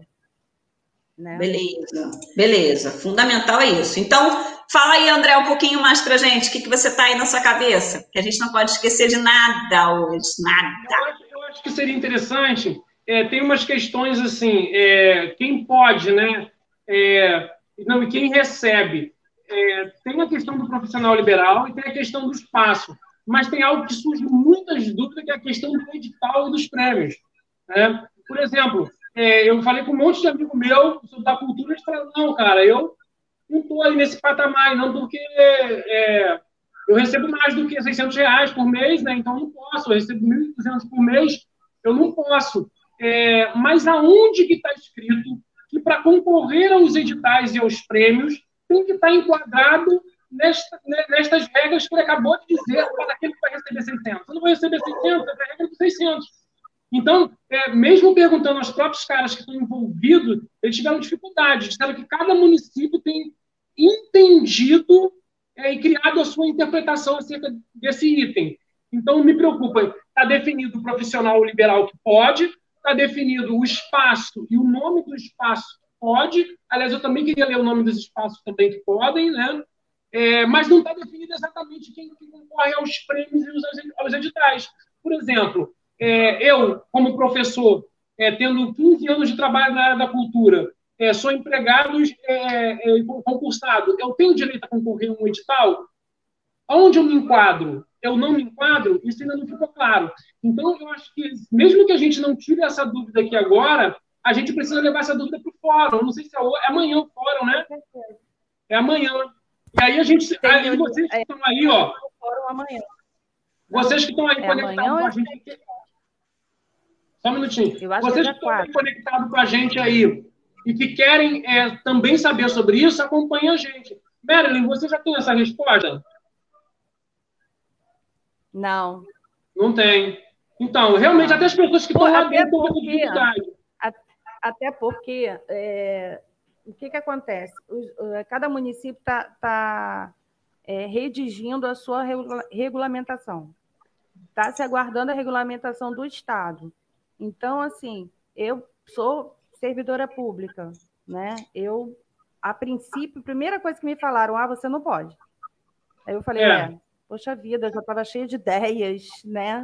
Né? Beleza, beleza. Fundamental é isso. Então, fala aí, André, um pouquinho mais pra gente. O que, que você tá aí na sua cabeça? Que a gente não pode esquecer de nada hoje, nada. Eu acho, eu acho que seria interessante. É, tem umas questões assim, é, quem pode, né? É, não, e quem recebe. É, tem a questão do profissional liberal e tem a questão do espaço. Mas tem algo que surge muitas dúvidas, que é a questão do edital e dos prêmios. Né? Por exemplo, é, eu falei com um monte de amigo meu da cultura, eles falaram, não, cara, eu não estou aí nesse patamar, não, porque é, eu recebo mais do que 600 reais por mês, né? então não posso, eu recebo 1.200 por mês, eu não posso. É, mas aonde que está escrito que para concorrer aos editais e aos prêmios tem que estar tá enquadrado nesta, né, nestas regras que ele acabou de dizer para aquele que vai receber 600. Eu não vou receber 600, é a regra dos 600. Então, é, mesmo perguntando aos próprios caras que estão envolvidos, eles tiveram dificuldade. Disseram que cada município tem entendido é, e criado a sua interpretação acerca desse item. Então, me preocupa. Está definido o profissional liberal que pode, está definido o espaço e o nome do espaço pode. Aliás, eu também queria ler o nome dos espaços também que podem, né? É, mas não está definido exatamente quem, quem, concorre aos prêmios e aos, editais. Por exemplo, é, eu, como professor, é, tendo 15 anos de trabalho na área da cultura, é, sou empregado é, é, concursado, eu tenho direito a concorrer a um edital? Onde eu me enquadro? Eu não me enquadro? Isso ainda não ficou claro. Então, eu acho que, mesmo que a gente não tire essa dúvida aqui agora, a gente precisa levar essa dúvida para o fórum. Não sei se é, é amanhã o fórum, né? É amanhã. E aí a gente. Aí vocês que estão aí, ó. amanhã. Vocês que estão aí é conectados com a gente. Só um minutinho. Vocês que estão aí conectados com a gente aí e que querem é, também saber sobre isso, acompanhem a gente. Marilyn, você já tem essa resposta? Não. Não tem. Então, realmente, até as pessoas que estão lá dentro dificuldade. Até porque é, o que, que acontece? cada município está tá, é, redigindo a sua regulamentação. Está se aguardando a regulamentação do Estado. Então, assim, eu sou servidora pública, né? Eu, a princípio, a primeira coisa que me falaram, ah, você não pode. Aí eu falei, é, é poxa vida, eu já estava cheia de ideias, né?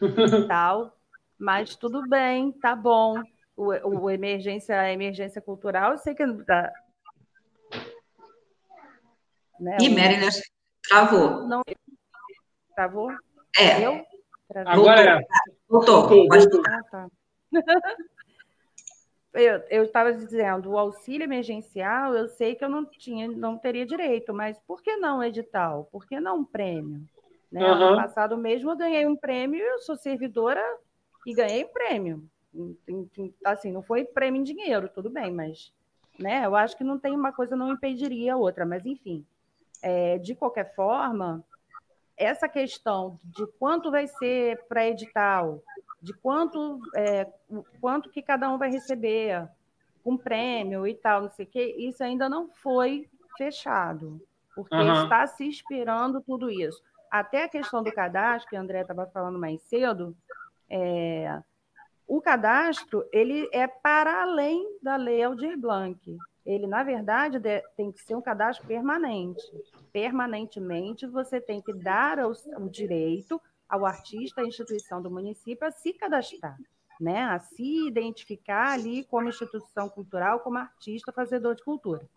E tal. Mas tudo bem, tá bom o, o emergência, a emergência cultural, eu sei que dá. Né? E Mary, né? Travou. Não, travou? É. Eu? Agora é. Voltou. Voltou. Ah, tá. eu estava dizendo, o auxílio emergencial, eu sei que eu não tinha, não teria direito, mas por que não edital? Por que não um prêmio? Né? Uhum. Ano passado mesmo eu ganhei um prêmio, eu sou servidora e ganhei um prêmio. Assim, não foi prêmio em dinheiro, tudo bem, mas né, eu acho que não tem uma coisa não impediria a outra, mas enfim. É, de qualquer forma, essa questão de quanto vai ser para edital, de quanto, é, quanto que cada um vai receber com prêmio e tal, não sei o quê, isso ainda não foi fechado, porque uhum. está se esperando tudo isso. Até a questão do cadastro, que a André estava falando mais cedo, é, o cadastro ele é para além da lei Aldir Blanc. Ele, na verdade, tem que ser um cadastro permanente. Permanentemente, você tem que dar o direito ao artista, à instituição do município, a se cadastrar, né? a se identificar ali como instituição cultural, como artista fazedor de cultura.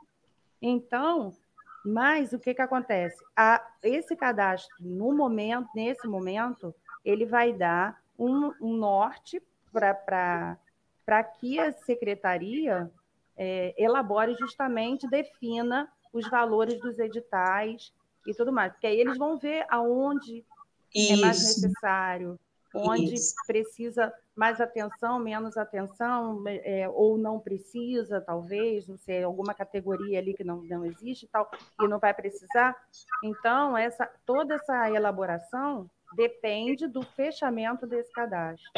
Então, mas o que, que acontece? A, esse cadastro, no momento, nesse momento, ele vai dar um, um norte para que a secretaria é, elabore justamente, defina os valores dos editais e tudo mais, porque aí eles vão ver aonde Isso. é mais necessário, onde Isso. precisa mais atenção, menos atenção, é, ou não precisa, talvez, não sei, alguma categoria ali que não, não existe tal, e não vai precisar. Então, essa, toda essa elaboração depende do fechamento desse cadastro.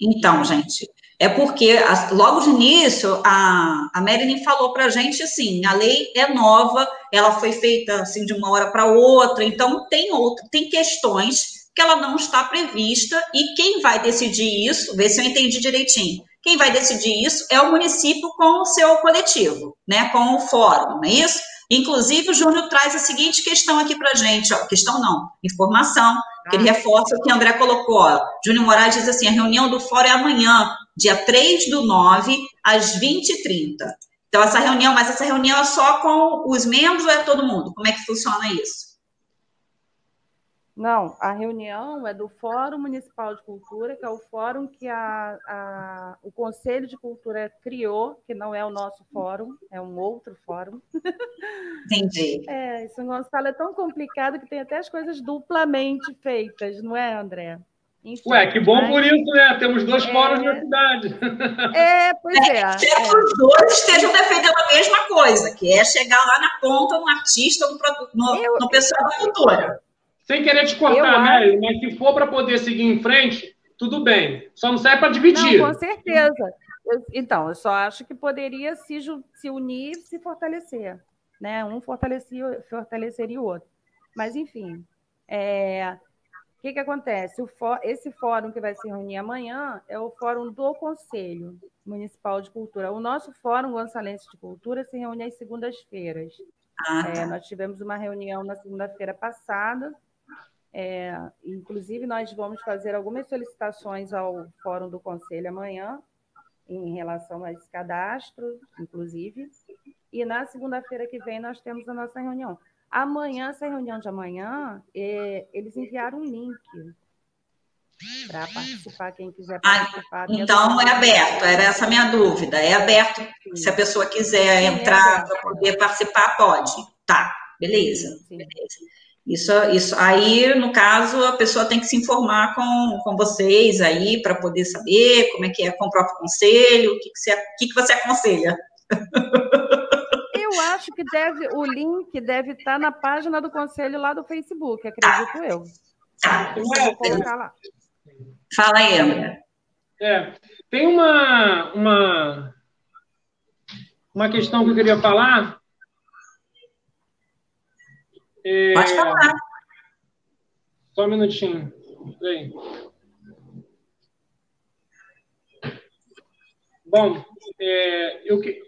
Então, gente, é porque logo de início a, a Marilyn falou para a gente assim, a lei é nova, ela foi feita assim de uma hora para outra, então tem outra, tem questões que ela não está prevista e quem vai decidir isso, ver se eu entendi direitinho, quem vai decidir isso é o município com o seu coletivo, né, com o fórum, não é isso? Inclusive, o Júnior traz a seguinte questão aqui para a gente, ó, questão não, informação, ele ah. reforça o que o André colocou. Ó. Júnior Moraes diz assim, a reunião do fórum é amanhã, dia 3 do 9, às 20h30. Então, essa reunião, mas essa reunião é só com os membros ou é todo mundo? Como é que funciona isso? Não, a reunião é do Fórum Municipal de Cultura, que é o fórum que a, a, o Conselho de Cultura criou, que não é o nosso fórum, é um outro fórum. Entendi. É, isso Gonçalo é tão complicado que tem até as coisas duplamente feitas, não é, André? Enfim, Ué, que bom mas... por isso, né? Temos dois é... fóruns na cidade. É, pois é. é. Que é. os dois estejam defendendo a mesma coisa, que é chegar lá na ponta no artista, no, no, Eu... no pessoal da cultura. Sem querer te cortar, né? Mas se for para poder seguir em frente, tudo bem. Só não serve para dividir. Não, com certeza. Eu, então, eu só acho que poderia se, se unir se fortalecer. Né? Um fortalecia, fortaleceria o outro. Mas, enfim, é, o que, que acontece? For, esse fórum que vai se reunir amanhã é o fórum do Conselho Municipal de Cultura. O nosso fórum Gonçalense de Cultura se reúne às segundas-feiras. Ah, tá. é, nós tivemos uma reunião na segunda-feira passada, é, inclusive, nós vamos fazer algumas solicitações ao Fórum do Conselho amanhã, em relação a esse cadastro, inclusive. E na segunda-feira que vem nós temos a nossa reunião. Amanhã, essa reunião de amanhã, é, eles enviaram um link para participar, quem quiser ah, participar. Ah, então é aberto, era essa a minha dúvida. É aberto, Sim. se a pessoa quiser Sim, é entrar é para poder participar, pode. Tá, beleza. Sim. beleza. Isso, isso aí, no caso, a pessoa tem que se informar com, com vocês aí para poder saber como é que é com o próprio conselho, o que, que, você, o que, que você aconselha. Eu acho que deve, o link deve estar na página do conselho lá do Facebook, acredito ah. eu. Ah. Eu vou colocar lá. Fala aí, André. É, tem uma, uma, uma questão que eu queria falar é... Pode falar. Só um minutinho. Vem. Bom, é, eu que...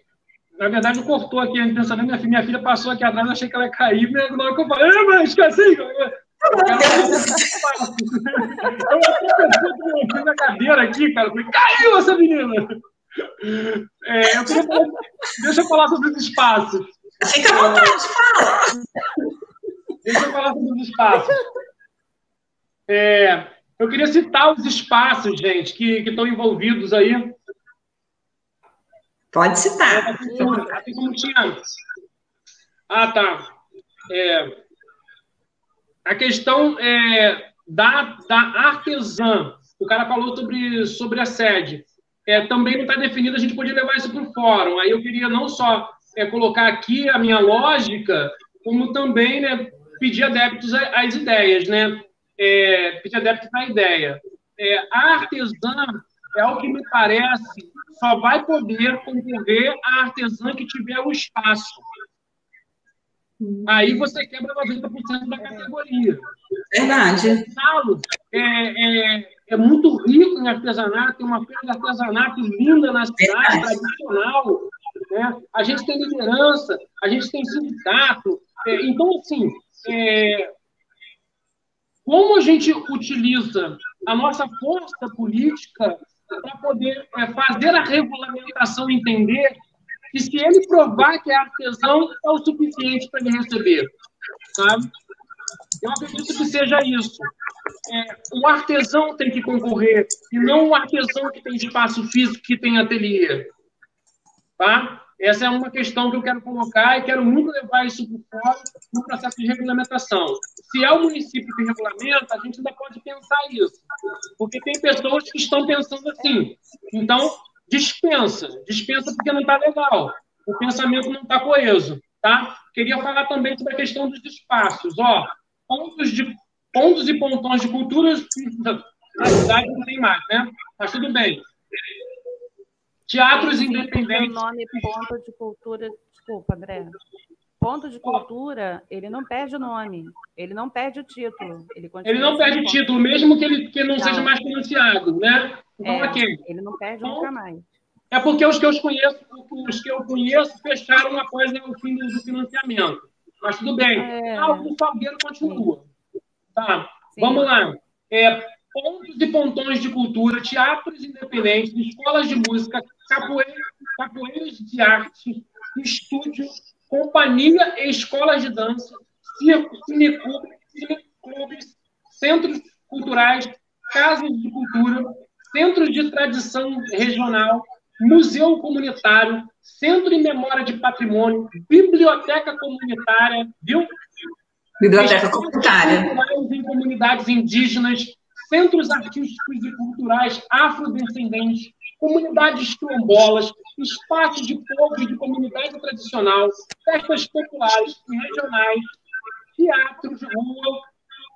na verdade, cortou aqui a pensamento. Minha filha, minha filha passou aqui atrás, achei que ela ia cair. Né? Na hora que eu falei, ah, mas esqueci! Eu até na cadeira aqui, cara. Falei, caiu essa menina! É, eu queria... Deixa eu falar sobre os espaços. Fica à vontade, fala! Deixa eu falar sobre os espaços. É, eu queria citar os espaços, gente, que, que estão envolvidos aí. Pode citar. Assim como tinha. Ah, tá. É, a questão é, da, da artesã. O cara falou sobre, sobre a sede. É, também não está definido, a gente podia levar isso para o fórum. Aí eu queria não só é, colocar aqui a minha lógica, como também né, pedir adeptos às ideias, né? É, pedir adeptos à ideia. É, a artesã é o que me parece só vai poder concorrer a artesã que tiver o espaço. Aí você quebra 90% da categoria. Verdade. Salo é, é, é, muito rico em artesanato, tem uma feira de artesanato linda na cidade, Verdade. tradicional. Né? A gente tem liderança, a gente tem sindicato. É, então, assim, é, como a gente utiliza a nossa força política para poder é, fazer a regulamentação entender que se ele provar que é artesão, é o suficiente para ele receber. Sabe? Eu acredito que seja isso. É, o artesão tem que concorrer, e não o artesão que tem espaço físico, que tem ateliê. Tá? Essa é uma questão que eu quero colocar e quero muito levar isso para fora no processo de regulamentação. Se é o município que regulamenta, a gente ainda pode pensar isso. Porque tem pessoas que estão pensando assim. Então, dispensa. Dispensa porque não está legal. O pensamento não está coeso. Tá? Queria falar também sobre a questão dos espaços. Ó, pontos, de, pontos e pontões de cultura na cidade não tem mais, né? Mas tudo bem. Teatros independentes. O nome Ponto de Cultura, desculpa, André. Ponto de Cultura, ele não perde o nome, ele não perde o título. Ele, ele não perde o título, mesmo que ele que não, não, seja mais financiado, né? Então, é, okay. Ele não perde nunca mais. É porque os que eu conheço, os que eu conheço fecharam após o fim do financiamento. Mas tudo bem. É. Ah, o Salgueiro continua. Tá. Vamos lá. É, pontos e pontões de cultura, teatros independentes, escolas de música, capoeira, capoeiras de arte, estúdio, companhia e escolas de dança, circo, cineclube, cineclubes, centros culturais, casas de cultura, centros de tradição regional, museu comunitário, centro de memória de patrimônio, biblioteca comunitária, viu? Biblioteca comunitária. Em comunidades indígenas, centros artísticos e culturais afrodescendentes, comunidades quilombolas, espaços de povo e de comunidade tradicional, festas populares e regionais, teatros de rua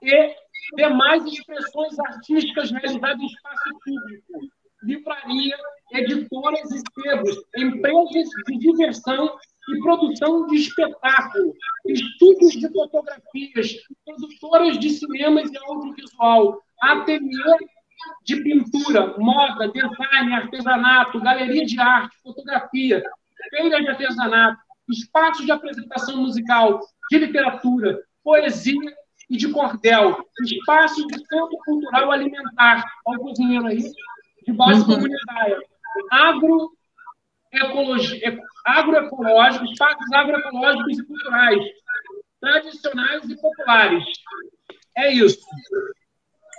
e demais expressões artísticas realizadas em espaço público, livraria, editoras e sebos, empresas de diversão e produção de espetáculo, estúdios de fotografias, produtoras de cinemas e audiovisual, ateliê de pintura, moda, design, artesanato, galeria de arte, fotografia, feira de artesanato, espaços de apresentação musical, de literatura, poesia e de cordel, espaços de centro cultural alimentar, olha o cozinheiro aí, de base uhum. comunitária, agro agroecológicos, espaços agroecológicos e culturais, tradicionais e populares. É isso.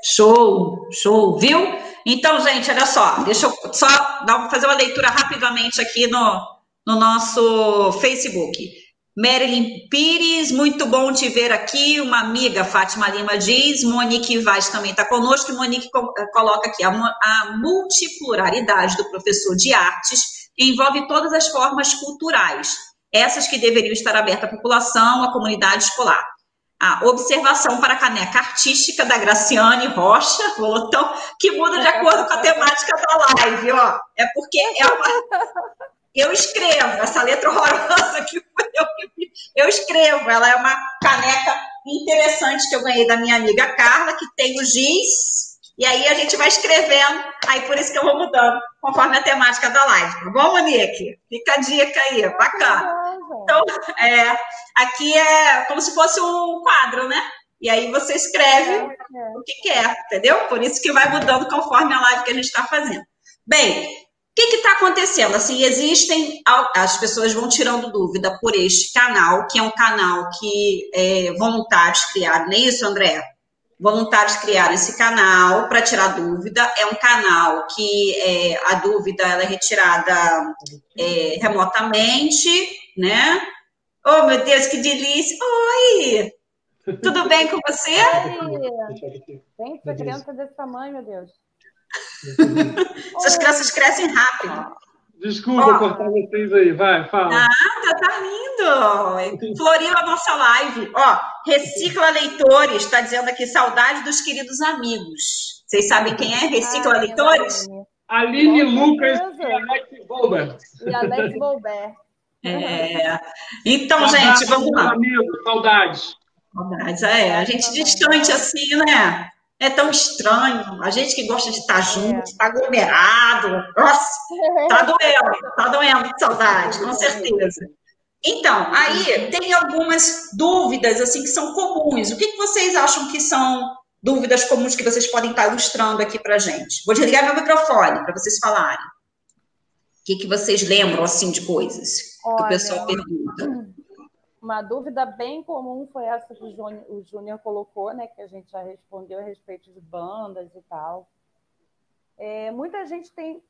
Show, show, viu? Então, gente, olha só, deixa eu só dar, fazer uma leitura rapidamente aqui no, no nosso Facebook. Marilyn Pires, muito bom te ver aqui. Uma amiga, Fátima Lima, diz. Monique Vaz também está conosco. Monique eh, coloca aqui: a, a multipluralidade do professor de artes envolve todas as formas culturais, essas que deveriam estar abertas à população, à comunidade escolar. A observação para a caneca artística da Graciane Rocha, Lotão, que muda de acordo com a temática da live, ó. É porque é uma... eu escrevo, essa letra horrorosa que eu, eu escrevo, ela é uma caneca interessante que eu ganhei da minha amiga Carla, que tem o giz, e aí a gente vai escrevendo, aí por isso que eu vou mudando, conforme a temática da live, tá bom, Monique? Fica a dica aí, bacana. Então, é, aqui é como se fosse um quadro, né? E aí você escreve é, o que quer, entendeu? Por isso que vai mudando conforme a live que a gente está fazendo. Bem, o que está acontecendo? Assim, existem, as pessoas vão tirando dúvida por este canal, que é um canal que é, voluntários criaram, não é isso, André? voluntários criaram esse canal para tirar dúvida. É um canal que é, a dúvida é retirada é, remotamente, né? Oh, meu Deus, que delícia! Oi! Tudo bem com você? Gente, essa criança desse tamanho, meu Deus. Essas crianças crescem rápido. Desculpa oh. cortar vocês aí, vai, fala. Nada, tá lindo. Floriu a nossa live. Ó, Recicla Leitores, está dizendo aqui, saudade dos queridos amigos. Vocês sabem quem é Recicla Ai, Leitores? Aline Lucas e Alex Volber. E Alex Volber. É. Então, saudades, gente, vamos lá. Amigo, saudades. Saudades, é. A gente distante assim, né? É tão estranho. A gente que gosta de estar junto, estar é. aglomerado. Nossa, tá doendo, tá doendo de saudade, com certeza. Então, aí tem algumas dúvidas assim que são comuns. O que, que vocês acham que são dúvidas comuns que vocês podem estar ilustrando aqui para gente? Vou desligar meu microfone para vocês falarem. O que, que vocês lembram assim de coisas Olha, que o pessoal pergunta? Uma dúvida bem comum foi essa que o Júnior colocou, né? Que a gente já respondeu a respeito de bandas e tal. É, muita gente tem.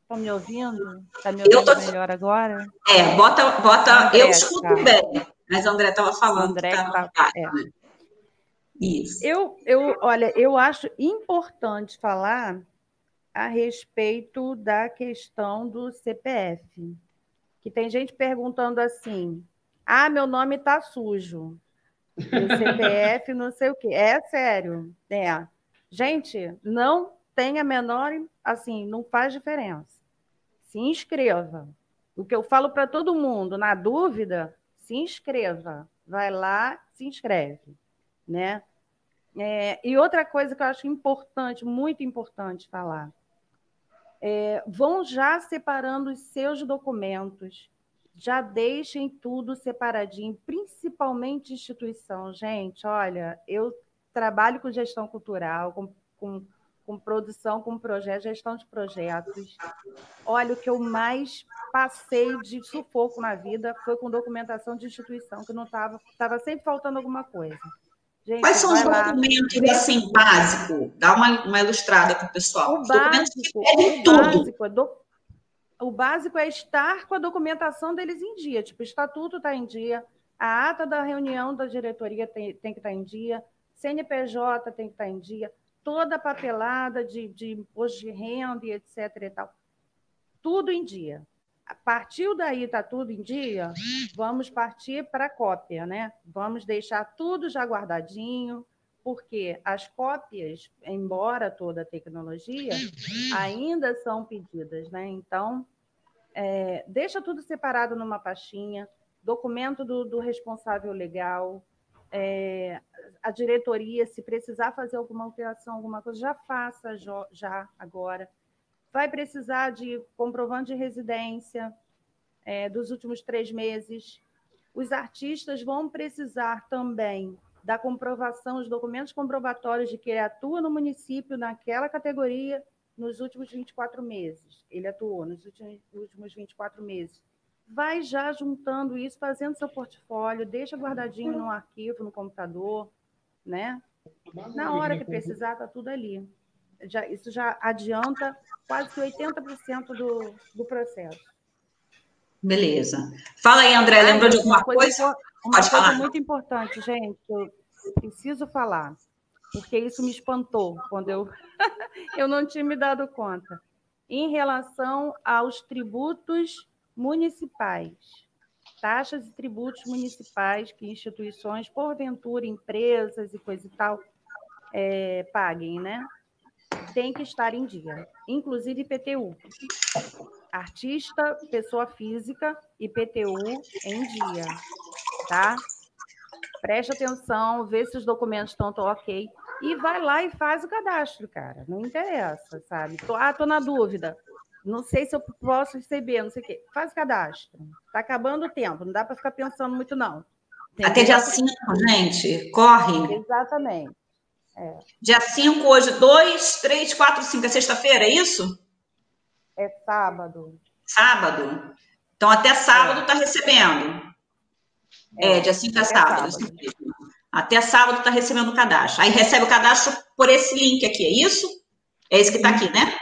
Estão me ouvindo? Está me ouvindo tô... melhor agora? É, bota. bota... André, eu escuto tá. bem, mas o André estava falando. André tá... tá... É. Isso. Eu, eu, olha, eu acho importante falar a respeito da questão do CPF. Que tem gente perguntando assim: ah, meu nome tá sujo. O CPF, não sei o quê. É sério. É. Gente, não tem a menor, assim, não faz diferença. Se inscreva. O que eu falo para todo mundo, na dúvida, se inscreva. Vai lá, se inscreve, né? É, e outra coisa que eu acho importante, muito importante falar. É, vão já separando os seus documentos, já deixem tudo separadinho, principalmente instituição. Gente, olha, eu trabalho com gestão cultural, com, com, com produção, com projeto, gestão de projetos. Olha, o que eu mais passei de sufoco na vida foi com documentação de instituição, que não estava, estava sempre faltando alguma coisa. Gente, Quais são os documentos lá. assim, básico? Dá uma, uma ilustrada para o pessoal. O básico, o básico, é do, o básico é estar com a documentação deles em dia. Tipo, o estatuto está em dia, a ata da reunião da diretoria tem, tem que estar tá em dia, CNPJ tem que estar tá em dia, toda a papelada de, de imposto de renda e etc. e tal. Tudo em dia partiu daí, está tudo em dia, vamos partir para a cópia, né? Vamos deixar tudo já guardadinho, porque as cópias, embora toda a tecnologia, ainda são pedidas, né? Então, é, deixa tudo separado numa pastinha, documento do, do responsável legal, é, a diretoria, se precisar fazer alguma alteração, alguma coisa, já faça já agora vai precisar de comprovante de residência é, dos últimos três meses. Os artistas vão precisar também da comprovação, os documentos comprobatórios de que ele atua no município naquela categoria nos últimos 24 meses. Ele atuou nos últimos 24 meses. Vai já juntando isso, fazendo seu portfólio, deixa guardadinho no arquivo, no computador, né? Na hora que precisar, está tudo ali já, isso já adianta quase que 80% do, do processo. Beleza. Fala aí, André, lembra de alguma coisa? coisa? Uma Pode coisa falar. muito importante, gente, eu preciso falar, porque isso me espantou quando eu, eu não tinha me dado conta. Em relação aos tributos municipais, taxas e tributos municipais que instituições, porventura, empresas e coisa e tal, é, paguem, né? Tem que estar em dia, inclusive IPTU. Artista, pessoa física, IPTU em dia, tá? Preste atenção, vê se os documentos estão ok e vai lá e faz o cadastro, cara. Não interessa, sabe? Tô, ah, tô na dúvida. Não sei se eu posso receber, não sei o quê. Faz o cadastro. Tá acabando o tempo, não dá para ficar pensando muito, não. Entendeu? Até dia 5, gente. Corre. Exatamente. É. Dia 5, hoje, 2, 3, 4, 5, é sexta-feira, é isso? É sábado. Sábado? Então, até sábado está é. recebendo. É, é, dia 5 é sábado. sábado. Até sábado está recebendo o cadastro. Aí recebe o cadastro por esse link aqui, é isso? É esse que está aqui, né?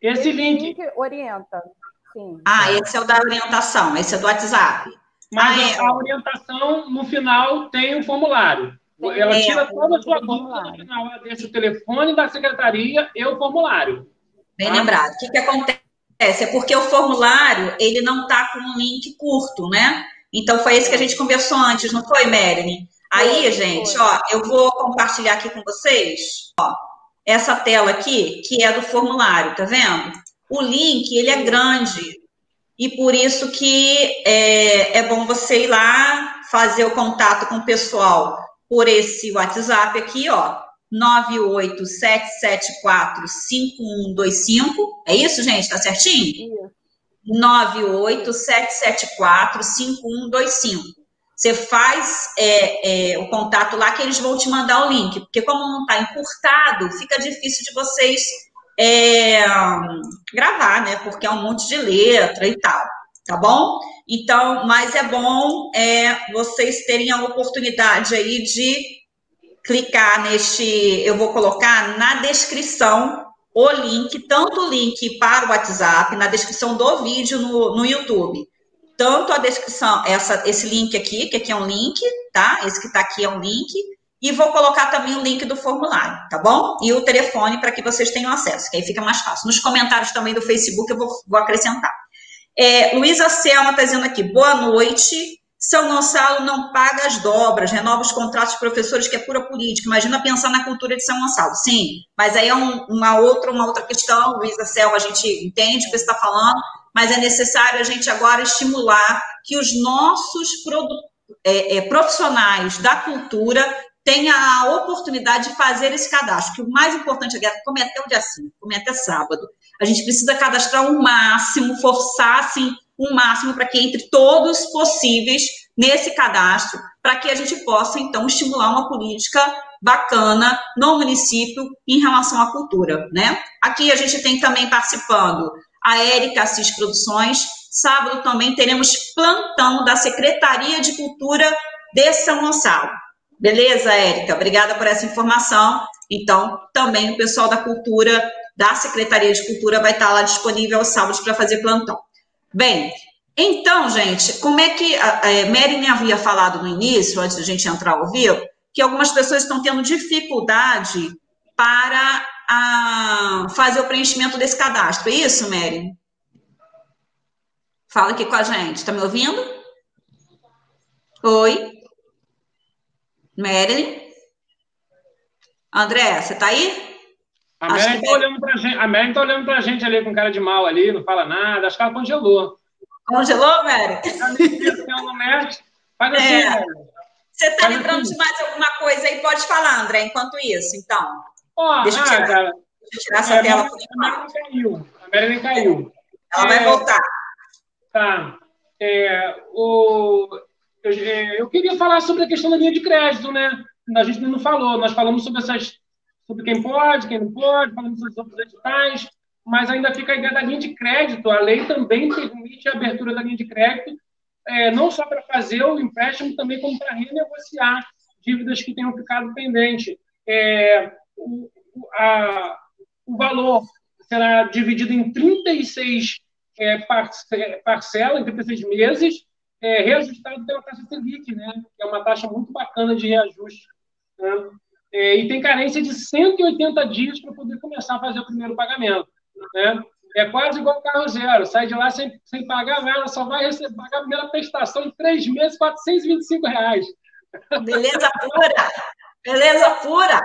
Esse link. link orienta. Sim. Ah, esse é o da orientação, esse é do WhatsApp. Mas ah, é. a orientação, no final, tem o um formulário. Ela tira toda a sua dúvida, na hora deixa o telefone da secretaria e o formulário. Bem tá? lembrado. O que, que acontece? É porque o formulário, ele não está com um link curto, né? Então, foi esse que a gente conversou antes, não foi, Marilyn? Aí, foi, gente, foi. ó, eu vou compartilhar aqui com vocês, ó, essa tela aqui, que é do formulário, tá vendo? O link, ele é grande, e por isso que é, é bom você ir lá, fazer o contato com o pessoal por esse WhatsApp aqui, ó, 987745125. É isso, gente? Tá certinho? Isso. 987745125. Você faz é, é, o contato lá que eles vão te mandar o link, porque como não está encurtado, fica difícil de vocês é, gravar, né? Porque é um monte de letra e tal, tá bom? Então, mas é bom é, vocês terem a oportunidade aí de clicar neste. Eu vou colocar na descrição o link, tanto o link para o WhatsApp, na descrição do vídeo no, no YouTube. Tanto a descrição, essa, esse link aqui, que aqui é um link, tá? Esse que está aqui é um link. E vou colocar também o link do formulário, tá bom? E o telefone para que vocês tenham acesso, que aí fica mais fácil. Nos comentários também do Facebook eu vou, vou acrescentar. É, Luísa Selma está dizendo aqui, boa noite. São Gonçalo não paga as dobras, renova os contratos de professores, que é pura política. Imagina pensar na cultura de São Gonçalo. Sim, mas aí é um, uma, outra, uma outra questão, Luísa Selma, a gente entende o que você está falando, mas é necessário a gente agora estimular que os nossos é, é, profissionais da cultura tenha a oportunidade de fazer esse cadastro. Que o mais importante agora, como é até o dia 5, como é até sábado, a gente precisa cadastrar o um máximo, forçar assim, um máximo para que entre todos possíveis nesse cadastro, para que a gente possa, então, estimular uma política bacana no município em relação à cultura, né? Aqui a gente tem também participando a Érica Assis Produções. Sábado também teremos plantão da Secretaria de Cultura de São Gonçalo. Beleza, Érica? Obrigada por essa informação. Então, também o pessoal da cultura, da Secretaria de Cultura, vai estar lá disponível aos sábados para fazer plantão. Bem, então, gente, como é que a Mary me havia falado no início, antes da gente entrar ao vivo, que algumas pessoas estão tendo dificuldade para a, fazer o preenchimento desse cadastro. É isso, Mary? Fala aqui com a gente. Está me ouvindo? Oi? Marilyn? André, você está aí? A Marilyn está olhando para gente, a Marilyn tá olhando para a gente ali com cara de mal ali, não fala nada, acho que ela congelou. Congelou, Mary? Faz assim, é. Você está lembrando assim. de mais alguma coisa aí? Pode falar, André, enquanto isso, então. Oh, deixa, eu tirar, ah, cara, deixa eu tirar essa é, tela. A Marilyn caiu. A Marilyn caiu. Ela é, vai voltar. Tá. É, o, eu, é, eu, queria falar sobre a questão da linha de crédito, né? A gente não falou, nós falamos sobre essas, sobre quem pode, quem não pode, falamos sobre os editais, mas ainda fica a ideia da linha de crédito. A lei também permite a abertura da linha de crédito, é, não só para fazer o empréstimo, também como para renegociar dívidas que tenham ficado pendentes. É, o, a, o valor será dividido em 36 é, em 36 meses, é, reajustado pela taxa Selic, né? que é uma taxa muito bacana de reajuste. Né? É, e tem carência de 180 dias para poder começar a fazer o primeiro pagamento. Né? É quase igual o carro zero, sai de lá sem, sem pagar nada, só vai receber, pagar a primeira prestação em três meses, 425 reais. Beleza pura! Beleza pura!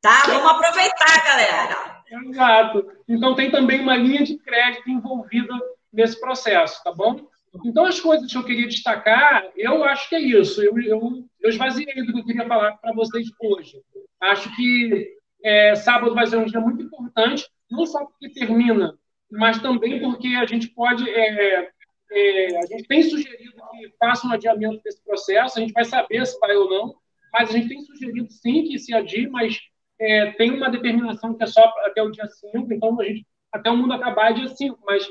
Tá? Vamos aproveitar, galera. Exato. Então tem também uma linha de crédito envolvida nesse processo, tá bom? Então, as coisas que eu queria destacar, eu acho que é isso. Eu, eu, eu esvaziei do que eu queria falar para vocês hoje. Acho que é, sábado vai ser um dia muito importante, não só porque termina, mas também porque a gente pode. É, é, a gente tem sugerido que faça um adiamento desse processo, a gente vai saber se vai ou não, mas a gente tem sugerido sim que se adie, mas é, tem uma determinação que é só até o dia 5, então a gente, até o mundo acabar é dia 5, mas,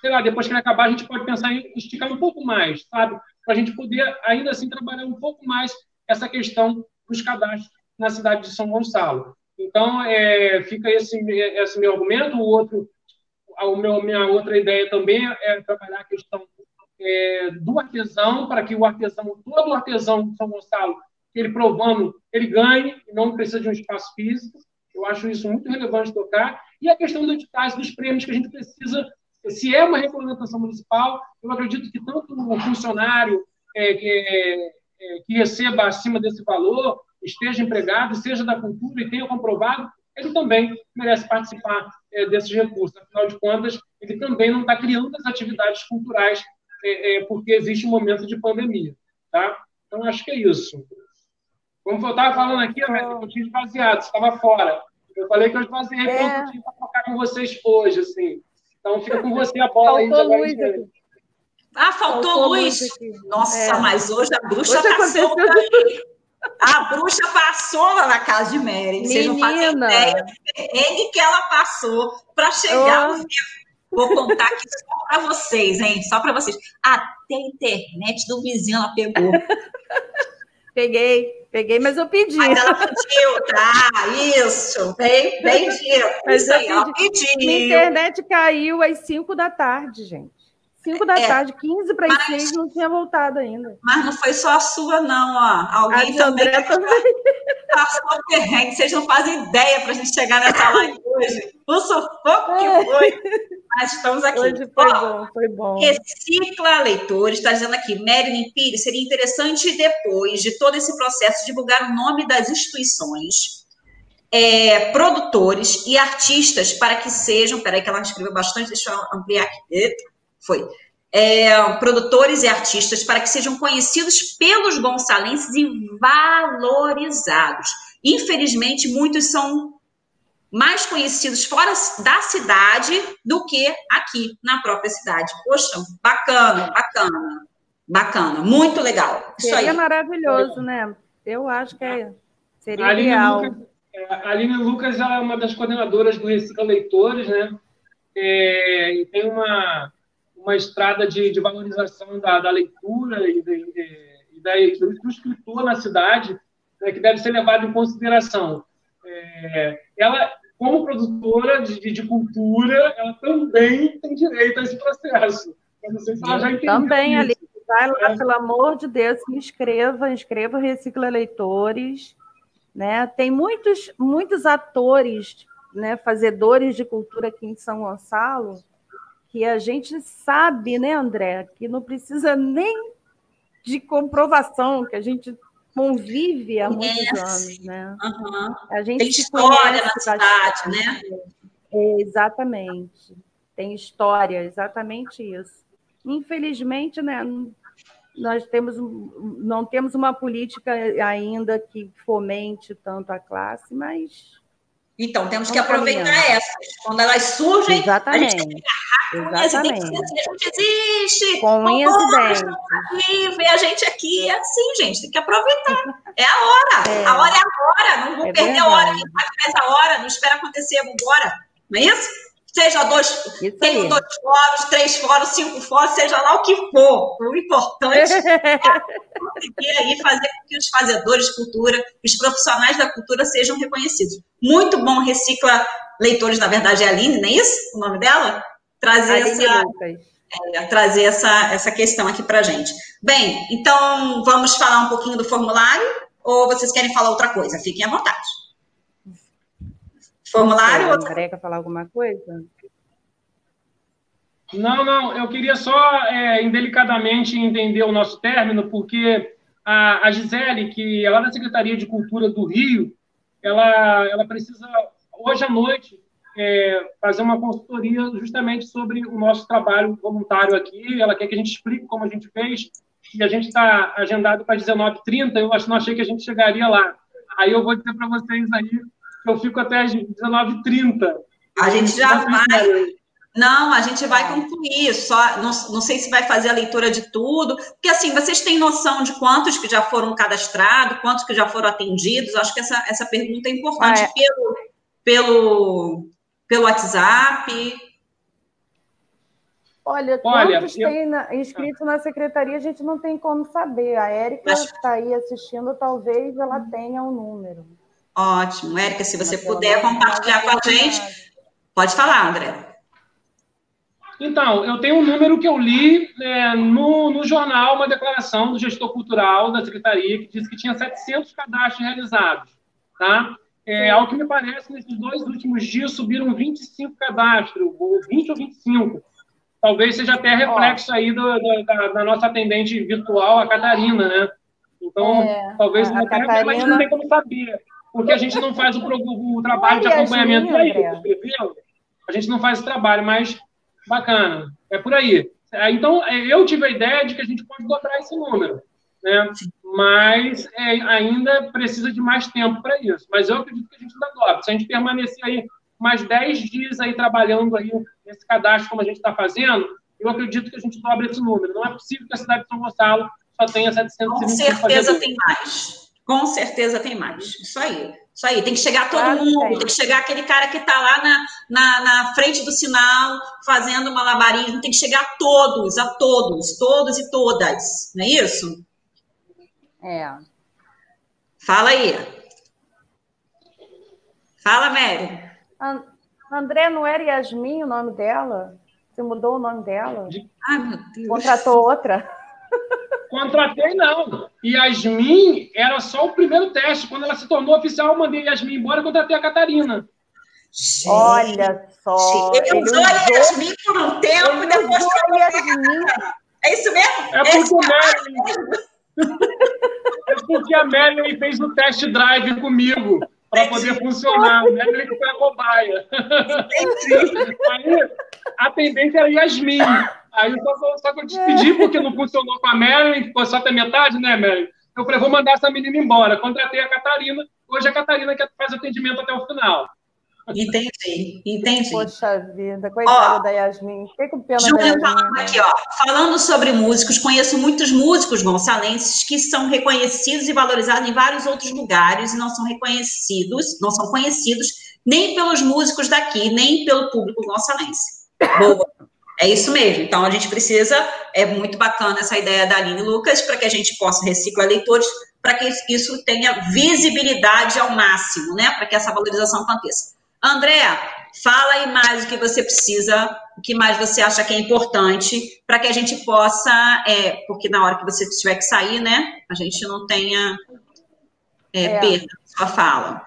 sei lá, depois que ele acabar, a gente pode pensar em esticar um pouco mais, sabe? Para a gente poder, ainda assim, trabalhar um pouco mais essa questão dos cadastros na cidade de São Gonçalo. Então, é, fica esse, esse meu argumento. O outro, a meu, minha outra ideia também é trabalhar a questão é, do artesão, para que o artesão, todo artesão de São Gonçalo, ele provando, ele ganhe, não precisa de um espaço físico. Eu acho isso muito relevante tocar. E a questão do editais, dos prêmios que a gente precisa, se é uma regulamentação municipal, eu acredito que tanto o funcionário é, que, é, que receba acima desse valor, esteja empregado, seja da cultura e tenha comprovado, ele também merece participar é, desses recursos. Afinal de contas, ele também não está criando as atividades culturais é, é, porque existe um momento de pandemia. Tá? Então, acho que é isso. Como eu estava falando aqui, eu tinha esvaziado, estava fora. Eu falei que eu esvaziei é. tinha para tocar com vocês hoje, assim. Então fica com você a bola faltou aí. Luz Ah, faltou, faltou luz? Nossa, é. mas hoje a bruxa está solta aí. A bruxa passou lá na casa de Mary. Vocês não fazem ideia do que ela passou para chegar oh. Vou contar aqui só para vocês, hein? Só para vocês. Até a internet do vizinho ela pegou. Peguei, peguei, mas eu pedi. Mas ela pediu, tá? Isso, bem, bem dito. Mas isso aí, ela pediu. Minha internet caiu às 5 da tarde, gente. 5 da é, tarde, 15 para as 6, não tinha voltado ainda. Mas não foi só a sua, não, ó. Alguém também, também. passou perrengue. Vocês não fazem ideia para a gente chegar nessa live hoje. O sufoco que é. foi. Mas estamos aqui. Hoje foi ó, bom, foi bom. Recicla Leitores, está dizendo aqui, Marilyn Pires, seria interessante depois de todo esse processo divulgar o nome das instituições, é, produtores e artistas para que sejam, peraí que ela escreveu bastante, deixa eu ampliar aqui, foi, é, produtores e artistas para que sejam conhecidos pelos gonçalenses e valorizados. Infelizmente, muitos são mais conhecidos fora da cidade do que aqui na própria cidade. Poxa, bacana, bacana, bacana, muito legal. Isso Seria aí. maravilhoso, né? Eu acho que é, seria a ideal. Lucas, é, a Aline Lucas é uma das coordenadoras do Recicla Leitores, né? É, e tem uma, uma estrada de, de valorização da, da leitura e, de, e da, do escritor na cidade, né, que deve ser levado em consideração. É, ela, como produtora de, de, cultura, ela também tem direito a esse processo. Eu não sei se ela já entendeu Também, isso. ali. Vai lá, é. pelo amor de Deus, se inscreva, inscreva Recicla Leitores. Né? Tem muitos, muitos atores, né, fazedores de cultura aqui em São Gonçalo, que a gente sabe, né, André, que não precisa nem de comprovação, que a gente convive há muitos anos, né? Uhum. A gente Tem história na cidade, né? É, exatamente. Tem história, exatamente isso. Infelizmente, né, nós temos, não temos uma política ainda que fomente tanto a classe, mas então, temos que aproveitar essas. Quando elas surgem, Exatamente. a gente tem que agarrar Exatamente. a gente existe. Com unhas e dentes. Ver a gente aqui. É assim, gente. Tem que aproveitar. É a hora. É. A hora é agora. Não vou é perder verdade. a hora. Faz a hora, não espera acontecer, vamos embora. Não é isso? Seja dois, tem dois fóruns, três fóruns, cinco fóruns, seja lá o que for. O importante é conseguir aí fazer com que os fazedores de cultura, os profissionais da cultura sejam reconhecidos. Muito bom Recicla Leitores, na verdade é a Aline, não é isso o nome dela? Trazer essa, é, trazer essa, essa questão aqui para gente. Bem, então vamos falar um pouquinho do formulário ou vocês querem falar outra coisa? Fiquem à vontade. Formulário? André, quer falar alguma coisa? Não, não, eu queria só é, indelicadamente entender o nosso término, porque a, a Gisele, que é lá da Secretaria de Cultura do Rio, ela, ela precisa, hoje à noite, é, fazer uma consultoria justamente sobre o nosso trabalho voluntário aqui. Ela quer que a gente explique como a gente fez, e a gente está agendado para 19h30, eu acho, não achei que a gente chegaria lá. Aí eu vou dizer para vocês aí eu fico até às 19h30. A gente já vai. Não, a gente vai concluir, só não, não sei se vai fazer a leitura de tudo, porque assim, vocês têm noção de quantos que já foram cadastrados, quantos que já foram atendidos? Acho que essa, essa pergunta é importante ah, é. pelo, pelo, pelo WhatsApp. Olha, Olha quantos eu... tem na, inscrito na secretaria, a gente não tem como saber. A Érica está aí assistindo, talvez ela tenha um número. Ótimo. Érica, se você puder compartilhar com a gente, pode falar, André. Então, eu tenho um número que eu li é, no, no jornal, uma declaração do gestor cultural da secretaria, que diz que tinha 700 cadastros realizados. Tá? É, ao que me parece, nesses dois últimos dias subiram 25 cadastros, ou 20 ou 25. Talvez seja até reflexo aí do, do, da, da, nossa atendente virtual, a Catarina, né? Então, é, talvez não Catarina... mas não tem como saber porque a gente não faz o, o trabalho de acompanhamento aí? A gente não faz o trabalho, mas bacana. É por aí. É, então, é, eu tive a ideia de que a gente pode dobrar esse número, né? Mas é, ainda precisa de mais tempo para isso. Mas eu acredito que a gente ainda dobra. Se a gente permanecer aí mais 10 dias aí trabalhando aí nesse cadastro como a gente está fazendo, eu acredito que a gente dobra esse número. Não é possível que a cidade de São Gonçalo só tenha 725 Com certeza tem mais. Com certeza tem mais. Isso aí. Isso aí. Tem que chegar todo claro, mundo, tem. tem que chegar aquele cara que está lá na, na, na, frente do sinal, fazendo malabarismo. Tem que chegar a todos, a todos, todos e todas. Não é isso? É. Fala aí. Fala, Mary. André, não era Yasmin o nome dela? Você mudou o nome dela? Ai, meu Deus. Contratou outra? Contratei, não. Yasmin era só o primeiro teste. Quando ela se tornou oficial, eu mandei Yasmin embora e contratei a Catarina. Gente, Olha só. Ele usou a Yasmin por um tempo e depois a Yasmin. É isso mesmo? É porque, o Marilyn... é porque a Marilyn fez o test drive comigo para poder funcionar. A Marilyn foi a cobaia. Aí, a tendência era Yasmin. Aí só, só que eu despedi porque não funcionou com a Mary, ficou só até metade, né, Mary? Eu falei, vou mandar essa menina embora. Contratei a Catarina, hoje é a Catarina que faz atendimento até o final. Entendi, entendi. Poxa vida, coitada ó, da Yasmin. Pena da Yasmin. Falando aqui, ó, falando sobre músicos, conheço muitos músicos gonçalenses que são reconhecidos e valorizados em vários outros lugares e não são reconhecidos, não são conhecidos nem pelos músicos daqui, nem pelo público gonçalense. Boa. É isso mesmo. Então, a gente precisa, é muito bacana essa ideia da Aline Lucas, para que a gente possa reciclar leitores, para que isso tenha visibilidade ao máximo, né? Para que essa valorização aconteça. Andréa, fala aí mais o que você precisa, o que mais você acha que é importante, para que a gente possa, é, porque na hora que você tiver que sair, né? A gente não tenha é, é. perda sua fala.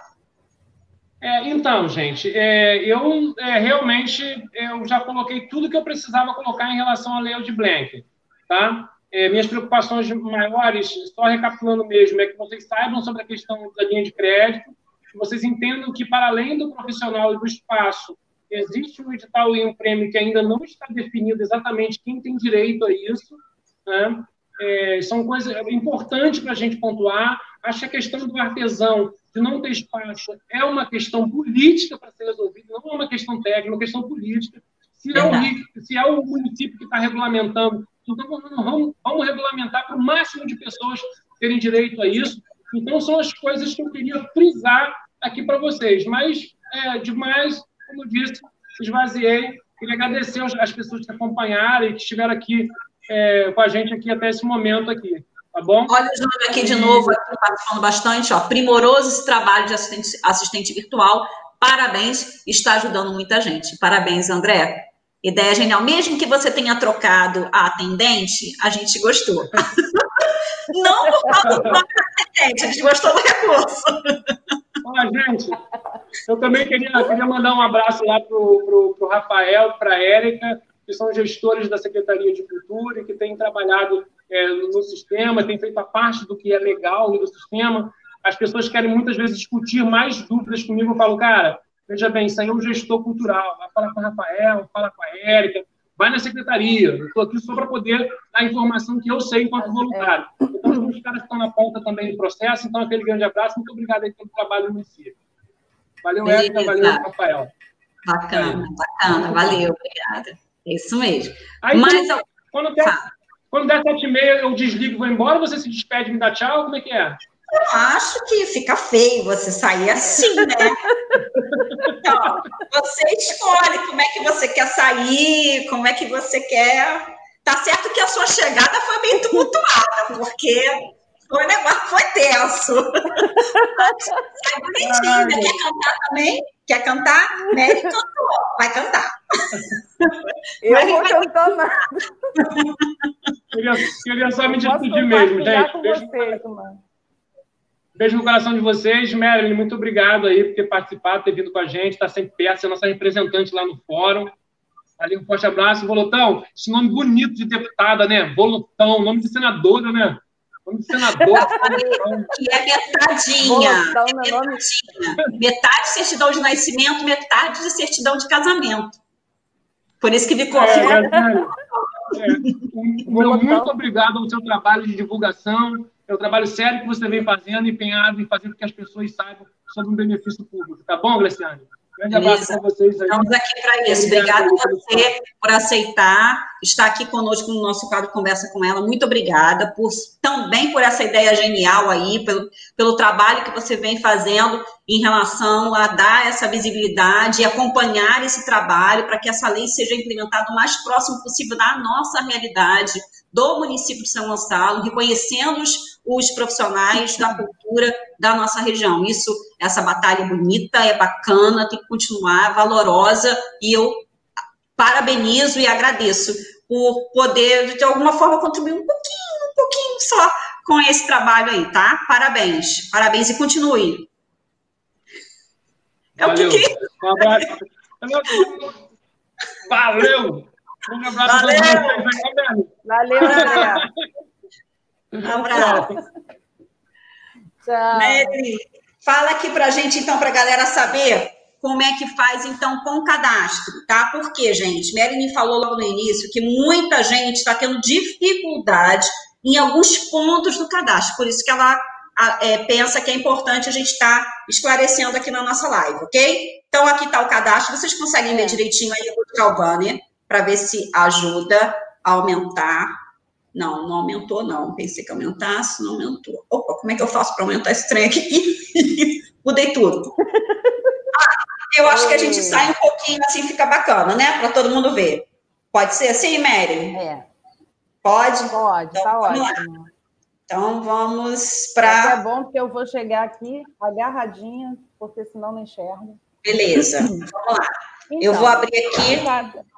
É, então, gente, é, eu é, realmente eu já coloquei tudo que eu precisava colocar em relação à lei de Blank, tá? É, minhas preocupações maiores, só recapitulando mesmo, é que vocês saibam sobre a questão da linha de crédito, que vocês entendam que, para além do profissional e do espaço, existe um edital e um prêmio que ainda não está definido exatamente quem tem direito a isso, né? É, são coisas importantes para a gente pontuar. Acho que a questão do artesão de não ter espaço é uma questão política para ser resolvida, não é uma questão técnica, é uma questão política. Se é, o, se é o município que está regulamentando, então vamos, vamos regulamentar para o máximo de pessoas terem direito a isso. Então, são as coisas que eu queria frisar aqui para vocês. Mas, é, demais, como eu disse, esvaziei. Queria agradecer às pessoas que acompanharam e que estiveram aqui é, com a gente aqui até esse momento aqui. Tá bom? Olha o Júnior aqui de novo, aqui, participando bastante. Ó, primoroso esse trabalho de assistente, assistente virtual. Parabéns, está ajudando muita gente. Parabéns, André. Ideia genial. Mesmo que você tenha trocado a atendente, a gente gostou. Não por causa do atendente, a gente gostou do recurso. Olha, gente, eu também queria, queria mandar um abraço lá para o Rafael, para a Érica, que são gestores da Secretaria de Cultura e que têm trabalhado é, no sistema, têm feito a parte do que é legal do sistema. As pessoas querem muitas vezes discutir mais dúvidas comigo. Eu falo, cara, veja bem, isso aí é um gestor cultural. Vai falar com o Rafael, fala com a Érica, vai na secretaria. Eu estou aqui só para poder dar a informação que eu sei enquanto voluntário. Então, os caras estão na ponta também do processo. Então, aquele grande abraço. Muito obrigado aí pelo trabalho do município. Valeu, Érica. Valeu, Rafael. Bacana, bacana. Valeu, obrigada. É isso mesmo. Aí, Mas, quando, quando, der, quando der sete e meia, eu desligo e vou embora, você se despede e me dá tchau? Como é que é? Eu acho que fica feio você sair assim, né? então, você escolhe como é que você quer sair, como é que você quer. Tá certo que a sua chegada foi bem tumultuada, porque o negócio foi tenso. Sai bonitinho, né? Quer cantar também? Quer cantar? Mary cantou. Vai cantar. Eu Mas vou cantar nada. Queria, queria só me despedir mesmo, gente. Com beijo, vocês, mano. Beijo no coração de vocês. Marilyn, muito obrigado aí por ter participado, ter vindo com a gente, estar tá sempre perto, ser nossa representante lá no fórum. Ali um forte abraço. Volutão, esse nome bonito de deputada, né? Volutão, nome de senadora, né? Como senador. que é metadinha. É metadinha. Metade certidão de nascimento, metade de certidão de casamento. Por isso que ficou. É, é, é. muito obrigado ao seu trabalho de divulgação, é o trabalho sério que você vem fazendo, empenhado em fazer com que as pessoas saibam sobre o benefício público. Tá bom, Gleciane? Grande abraço para vocês aí. Estamos aqui para isso. Obrigada a você por aceitar estar aqui conosco no nosso quadro Conversa com ela. Muito obrigada por também por essa ideia genial aí, pelo, pelo trabalho que você vem fazendo em relação a dar essa visibilidade e acompanhar esse trabalho para que essa lei seja implementada o mais próximo possível da nossa realidade, do município de São Gonçalo, reconhecendo os, os profissionais da cultura da nossa região. Isso, essa batalha é bonita, é bacana, tem que continuar, valorosa, e eu parabenizo e agradeço por poder, de alguma forma, contribuir um pouquinho, um pouquinho só com esse trabalho aí, tá? Parabéns, parabéns e continue. É Valeu. o que... Um abraço. Valeu! Um abraço Valeu! Valeu, André. Um abraço. Tchau. Mary, fala aqui pra gente, então, pra galera saber como é que faz então com o cadastro, tá? Porque, gente, Marilyn falou logo no início que muita gente está tendo dificuldade em alguns pontos do cadastro, por isso que ela é, pensa que é importante a gente estar tá esclarecendo aqui na nossa live, ok? Então, aqui está o cadastro, vocês conseguem ver é. direitinho aí, eu vou tirar o banner para ver se ajuda a aumentar. Não, não aumentou, não. Pensei que aumentasse, não aumentou. Opa, como é que eu faço para aumentar esse trem aqui? Mudei tudo. Ah, eu acho que a gente sai um pouquinho assim, fica bacana, né? Para todo mundo ver. Pode ser assim, Mary? É. Pode? Pode, então, tá ótimo. Então vamos para. É bom porque eu vou chegar aqui agarradinha, porque senão não enxergo. Beleza, vamos lá. Então, eu vou abrir aqui.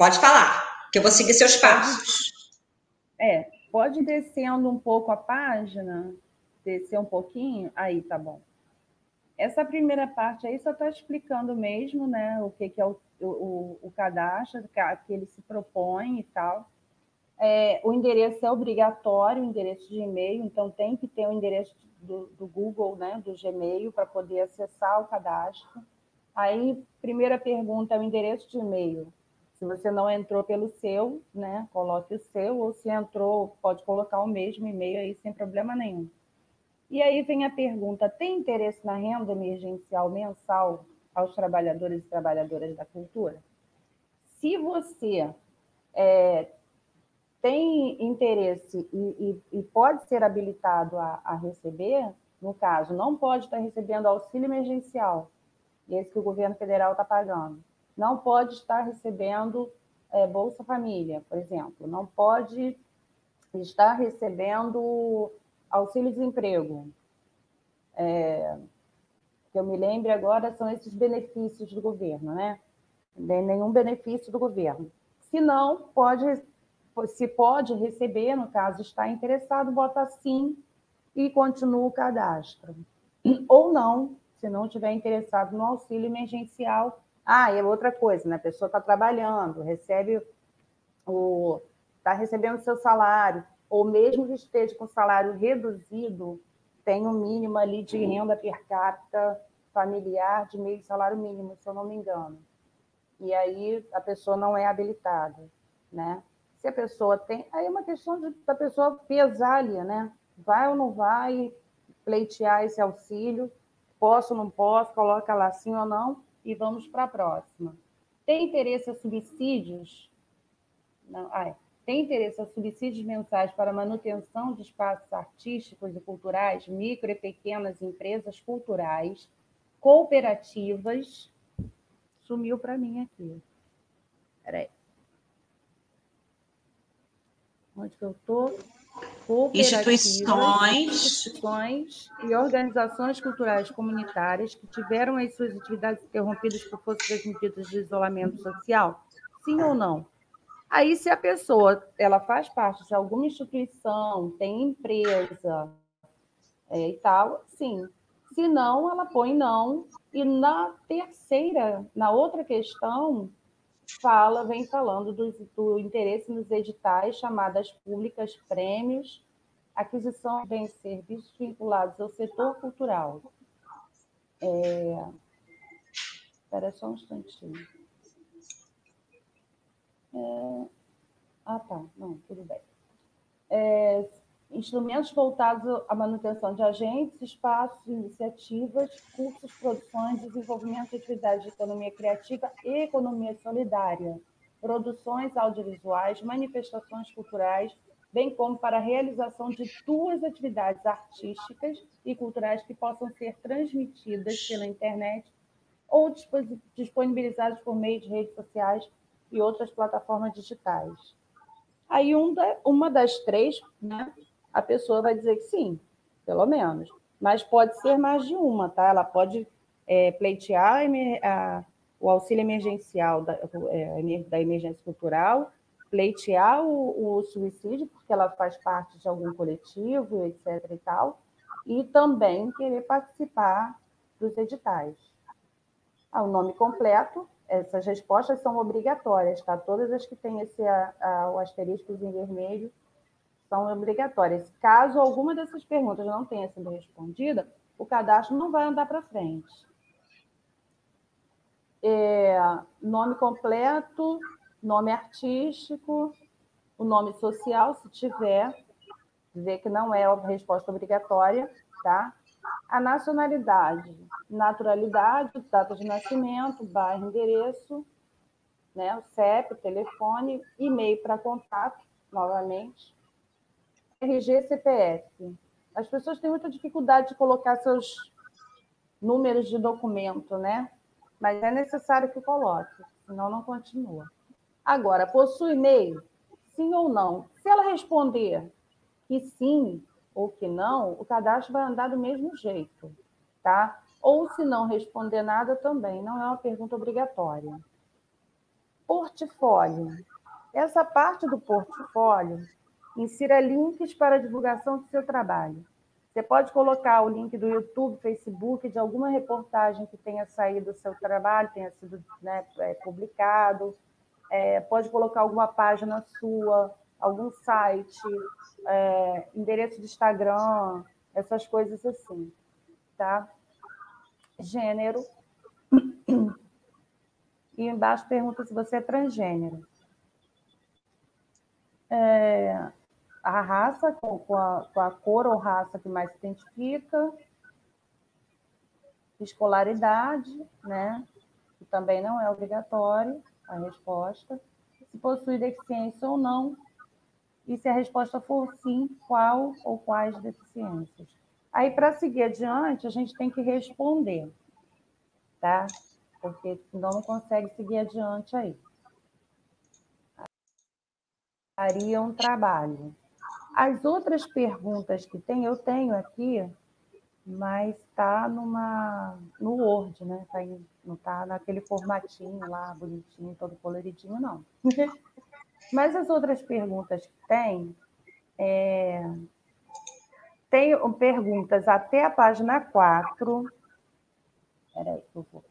Pode falar, que eu vou seguir seus passos. É, pode ir descendo um pouco a página, descer um pouquinho, aí tá bom. Essa primeira parte aí só está explicando mesmo, né, o que, que é o, o, o cadastro, que ele se propõe e tal. É, o endereço é obrigatório, o endereço de e-mail, então tem que ter o endereço do, do Google, né, do Gmail, para poder acessar o cadastro. Aí, primeira pergunta é o endereço de e-mail. Se você não entrou pelo seu, né, coloque o seu, ou se entrou, pode colocar o mesmo e-mail aí sem problema nenhum. E aí vem a pergunta: tem interesse na renda emergencial mensal aos trabalhadores e trabalhadoras da cultura? Se você é, tem interesse e, e, e pode ser habilitado a, a, receber, no caso, não pode estar recebendo auxílio emergencial, esse que o governo federal está pagando, não pode estar recebendo é, Bolsa Família, por exemplo, não pode estar recebendo auxílio-desemprego. É, que eu me lembre agora são esses benefícios do governo, né? Nenhum benefício do governo. Se não, pode se pode receber, no caso está interessado, bota sim e continua o cadastro. Ou não, se não estiver interessado no auxílio emergencial. Ah, é outra coisa, né? A pessoa está trabalhando, recebe o. está recebendo seu salário, ou mesmo que esteja com salário reduzido, tem um mínimo ali de renda per capita familiar de meio salário mínimo, se eu não me engano. E aí a pessoa não é habilitada, né? se a pessoa tem. Aí é uma questão de, da pessoa pesar ali, né? Vai ou não vai pleitear esse auxílio? Posso ou não posso? Coloca lá sim ou não e vamos para a próxima. Tem interesse a subsídios? Não, ai, tem interesse a subsídios mensais para manutenção de espaços artísticos e culturais, micro e pequenas empresas culturais, cooperativas. Sumiu para mim aqui. Peraí. onde que eu estou? Instituições. instituições e organizações culturais comunitárias que tiveram as suas atividades interrompidas por força das medidas de isolamento social? Sim ou não? Aí, se a pessoa ela faz parte de alguma instituição, tem empresa é, e tal, sim. Se não, ela põe não. E na terceira, na outra questão, fala, vem falando do, do interesse nos editais, chamadas públicas, prêmios, aquisição de serviços vinculados ao setor cultural. É... Espera só um instantinho. É... Ah, tá. Não, tudo bem. É instrumentos voltados à manutenção de agentes, espaços, iniciativas, cursos, produções, desenvolvimento de atividades de economia criativa e economia solidária, produções audiovisuais, manifestações culturais, bem como para a realização de duas atividades artísticas e culturais que possam ser transmitidas pela internet ou disponibilizadas por meio de redes sociais e outras plataformas digitais. Aí um uma das três, né, a pessoa vai dizer que sim, pelo menos. Mas pode ser mais de uma, tá? Ela pode é, pleitear a, a, o auxílio emergencial da, é, da emergência cultural, pleitear o, o, suicídio, porque ela faz parte de algum coletivo, etc. e tal, e também querer participar dos editais. Ah, o nome completo, essas respostas são obrigatórias, tá? Todas as que têm esse a, a, o asterisco em vermelho são obrigatórias. Caso alguma dessas perguntas não tenha sido respondida, o cadastro não vai andar para frente. é, nome completo, nome artístico, o nome social, se tiver, dizer que não é uma resposta obrigatória, tá? A nacionalidade, naturalidade, data de nascimento, bairro, endereço, né? o CEP, telefone, e-mail para contato, novamente, RG, CPF. As pessoas têm muita dificuldade de colocar seus números de documento, né? Mas é necessário que coloque, senão não continua. Agora, possui e-mail? Sim ou não? Se ela responder que sim ou que não, o cadastro vai andar do mesmo jeito, tá? Ou se não responder nada também, não é uma pergunta obrigatória. Portfólio. Essa parte do portfólio insira links para divulgação do seu trabalho. Você pode colocar o link do YouTube, Facebook, de alguma reportagem que tenha saído do seu trabalho, tenha sido né, é, publicado. É, pode colocar alguma página sua, algum site, é, endereço de Instagram, essas coisas assim, tá? Gênero. E embaixo pergunta se você é transgênero. É, a raça, com, com, a, com a cor ou raça que mais se identifica, escolaridade, né? Que também não é obrigatório a resposta, se possui deficiência ou não, e se a resposta for sim, qual ou quais deficiências. Aí, para seguir adiante, a gente tem que responder, tá? Porque senão não consegue seguir adiante aí. Faria um trabalho. As outras perguntas que tem, eu tenho aqui, mas está numa no Word, né? Tá em, não está naquele formatinho lá, bonitinho, todo coloridinho, não. mas as outras perguntas que tem, é, tem perguntas até a página 4. Peraí, eu vou.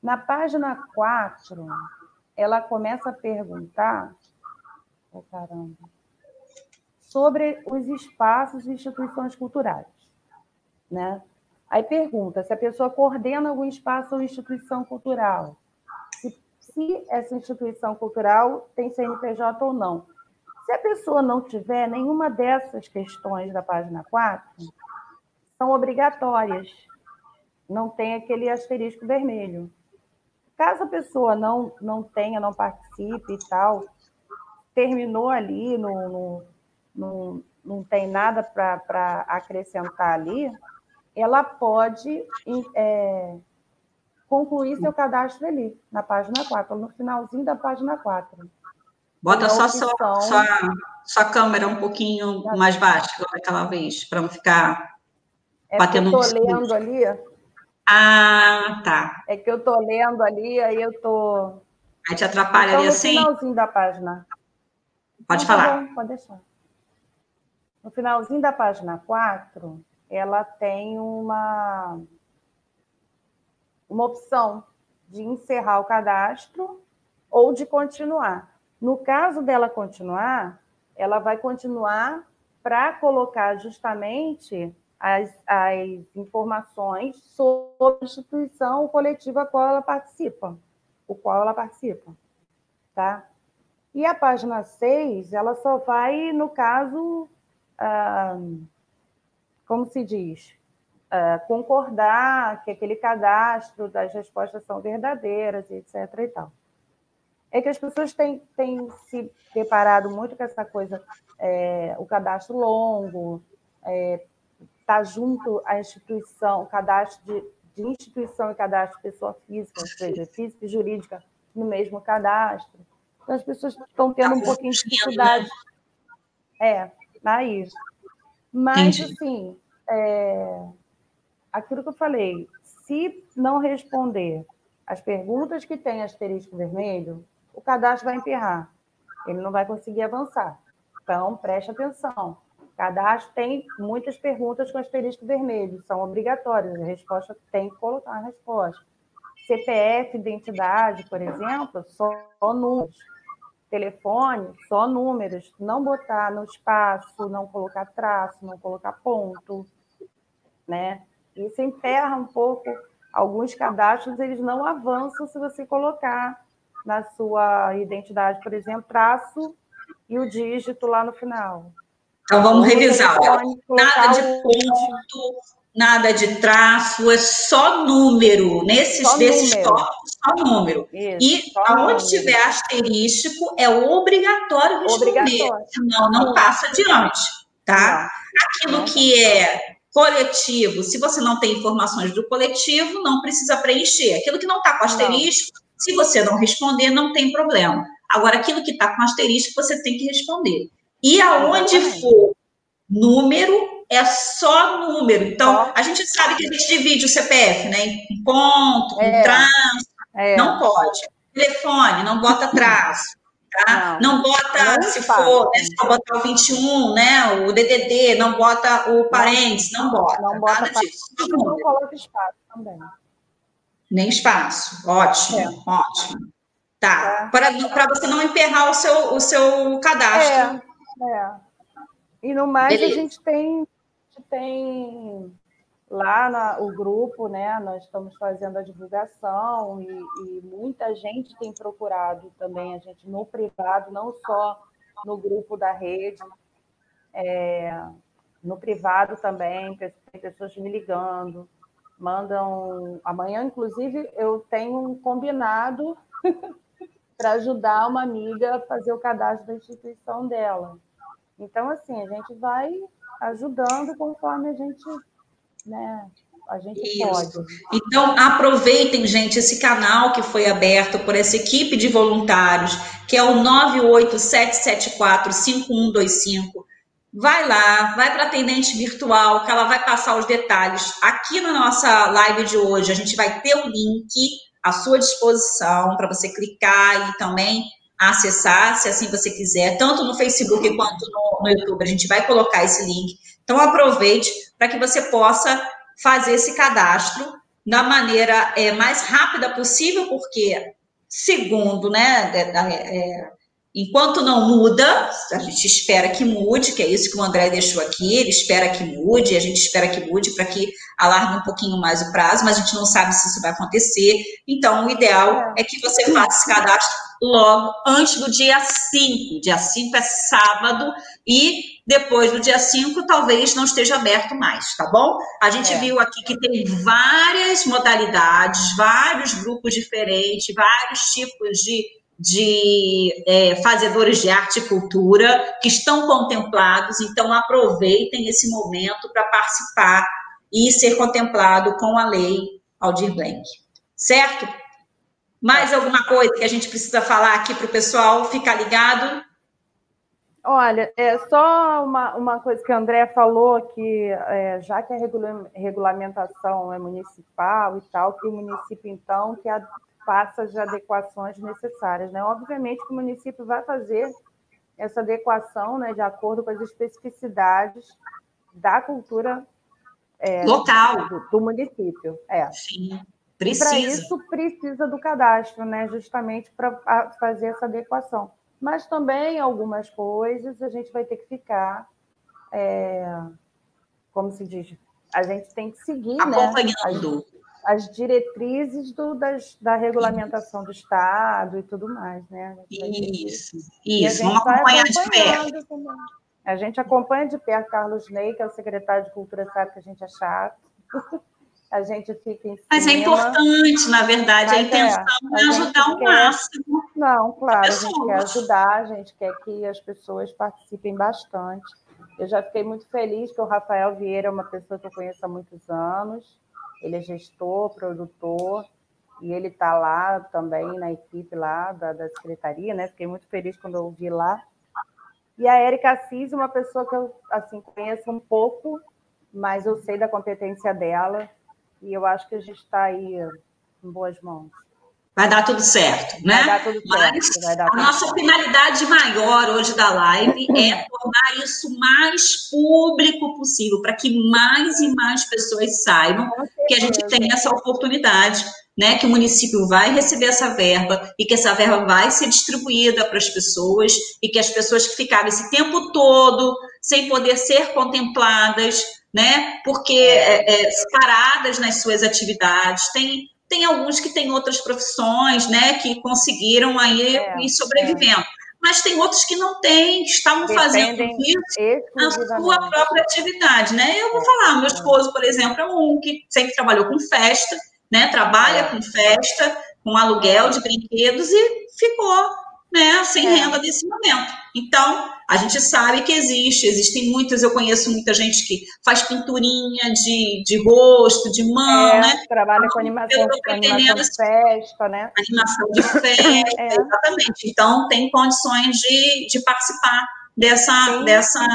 Na página 4, ela começa a perguntar. Oh, caramba sobre os espaços e instituições culturais. Né? Aí pergunta se a pessoa coordena algum espaço ou instituição cultural, se, se essa instituição cultural tem CNPJ ou não. Se a pessoa não tiver nenhuma dessas questões da página 4, são obrigatórias, não tem aquele asterisco vermelho. Caso a pessoa não, não tenha, não participe e tal, terminou ali no, no não, não tem nada para acrescentar ali, ela pode é, concluir seu cadastro ali, na página 4, no finalzinho da página 4. Bota só opção... sua, sua, câmera um pouquinho tá mais baixa daquela vez, para não ficar é batendo no estou lendo ali. Ah, tá. É que eu estou lendo ali, aí eu estou. Aí te atrapalha então, ali assim? No finalzinho da página. Pode então, falar. Tá bom, pode deixar. No finalzinho da página 4, ela tem uma, uma opção de encerrar o cadastro ou de continuar. No caso dela continuar, ela vai continuar para colocar justamente as, as informações sobre a instituição coletiva a qual ela participa, o qual ela participa, tá? E a página 6, ela só vai, no caso, como se diz, uh, concordar que aquele cadastro das respostas são verdadeiras, etc. e tal. É que as pessoas têm, têm se deparado muito com essa coisa, é, o cadastro longo, é, tá junto à instituição, cadastro de, de instituição e cadastro de pessoa física, ou seja, física e jurídica no mesmo cadastro. Então, as pessoas estão tendo um pouquinho de dificuldade. É, aí. Mas, Entendi. assim, é, aquilo que eu falei, se não responder as perguntas que tem asterisco vermelho, o cadastro vai emperrar. Ele não vai conseguir avançar. Então, preste atenção. Cadastro tem muitas perguntas com asterisco vermelho, são obrigatórias. A resposta tem que colocar a resposta. CPF, identidade, por exemplo, só números telefone, só números, não botar no espaço, não colocar traço, não colocar ponto, né? Isso emperra um pouco alguns cadastros eles não avançam se você colocar na sua identidade, por exemplo, traço e o dígito lá no final. Então vamos revisar. Nada de ponto, nada de traço, é só número. Nesses só desses número. Só número. Isso, e só aonde número. tiver asterístico, é obrigatório responder. Obrigatório. Senão não passa adiante, tá? Aquilo que é coletivo, se você não tem informações do coletivo, não precisa preencher. Aquilo que não está com asterisco, não. se você não responder, não tem problema. Agora, aquilo que está com asterisco, você tem que responder. E aonde for número, é só número. Então, a gente sabe que a gente divide o CPF, né? Em ponto, é. em traço. É. Não pode. Telefone, não bota traço. Tá? Não, não bota, não se for, né, se for botar o 21, né, o DDD, não bota o parênteses, não bota. Não bota nada disso. Não coloca espaço também. Nem espaço. Ótimo, é. ótimo. Tá. É. Para você não emperrar o seu, o seu cadastro. É. é. E no mais, Beleza. a gente tem tem lá na, o grupo, né? Nós estamos fazendo a divulgação e, e, muita gente tem procurado também a gente no privado, não só no grupo da rede, é, no privado também, tem pessoas me ligando, mandam. Amanhã, inclusive, eu tenho um combinado para ajudar uma amiga a fazer o cadastro da instituição dela. Então, assim, a gente vai ajudando conforme a gente, né, a gente Isso. pode. Então, aproveitem, gente, esse canal que foi aberto por essa equipe de voluntários, que é o 987745125. Vai lá, vai para a atendente virtual, que ela vai passar os detalhes. Aqui na nossa live de hoje, a gente vai ter o link à sua disposição para você clicar e também acessar, se assim você quiser, tanto no Facebook quanto no, no YouTube. A gente vai colocar esse link. Então, aproveite para que você possa fazer esse cadastro da maneira é, mais rápida possível, porque, segundo, né, é, é, enquanto não muda, a gente espera que mude, que é isso que o André deixou aqui, ele espera que mude, a gente espera que mude para que alargue um pouquinho mais o prazo, mas a gente não sabe se isso vai acontecer. Então, o ideal é que você faça esse cadastro logo antes do dia 5. Dia 5 é sábado e depois do dia 5 talvez não esteja aberto mais, tá bom? A gente é. viu aqui que tem várias modalidades, vários grupos diferentes, vários tipos de, de é, fazedores de arte e cultura que estão contemplados, então aproveitem esse momento para participar e ser contemplado com a lei Aldir Blanc. Certo? Mais alguma coisa que a gente precisa falar aqui para o pessoal ficar ligado? Olha, é só uma, uma coisa que a André falou, que é, já que a regula regulamentação é municipal e tal, que o município, então, que a, faça as adequações necessárias. Né? Obviamente que o município vai fazer essa adequação né, de acordo com as especificidades da cultura é, local do, do, município. É. Sim. Precisa. Para isso precisa do cadastro, né? Justamente para fazer essa adequação. Mas também algumas coisas a gente vai ter que ficar, é, como se diz, a gente tem que seguir, né? Acompanhando. Né? As, as, diretrizes do, das, da regulamentação do Estado e tudo mais, né? Isso, isso. Vamos acompanhar de perto. Também. A gente acompanha de perto Carlos Ney, que é o secretário de Cultura, sabe que a gente é chato. a gente fica em cima. Mas é importante, na verdade, a intenção é, é ajudar o máximo. Não, claro, a gente quer ajudar, a gente quer que as pessoas participem bastante. Eu já fiquei muito feliz que o Rafael Vieira é uma pessoa que eu conheço há muitos anos. Ele é gestor, produtor, e ele está lá também na equipe lá da, da secretaria, né? Fiquei muito feliz quando eu vi lá. E a Érica Assis, uma pessoa que eu assim conheço um pouco, mas eu sei da competência dela e eu acho que a gente está aí em boas mãos. Vai dar tudo certo, né? Vai dar tudo certo. Mas a nossa certo. finalidade maior hoje da live é tornar isso mais público possível, para que mais e mais pessoas saibam que a gente tem essa oportunidade, né? Que o município vai receber essa verba e que essa verba vai ser distribuída para as pessoas e que as pessoas que ficaram esse tempo todo sem poder ser contempladas né? Porque é, é, paradas nas suas atividades, tem, tem alguns que têm outras profissões, né? Que conseguiram aí é, ir sobrevivendo. É. Mas tem outros que não têm, que estavam fazendo isso na sua própria atividade, né? Eu vou é, falar, meu esposo, por exemplo, é um que sempre trabalhou com festa, né? Trabalha com festa, com aluguel de brinquedos e ficou né, sem é. renda nesse momento. Então, a gente sabe que existe, existem muitas, eu conheço muita gente que faz pinturinha de, de rosto, de mão, é, né? Trabalha com animação, com animação de festa, né? Animação de festa, é. exatamente. Então, tem condições de, de participar dessa, dessa,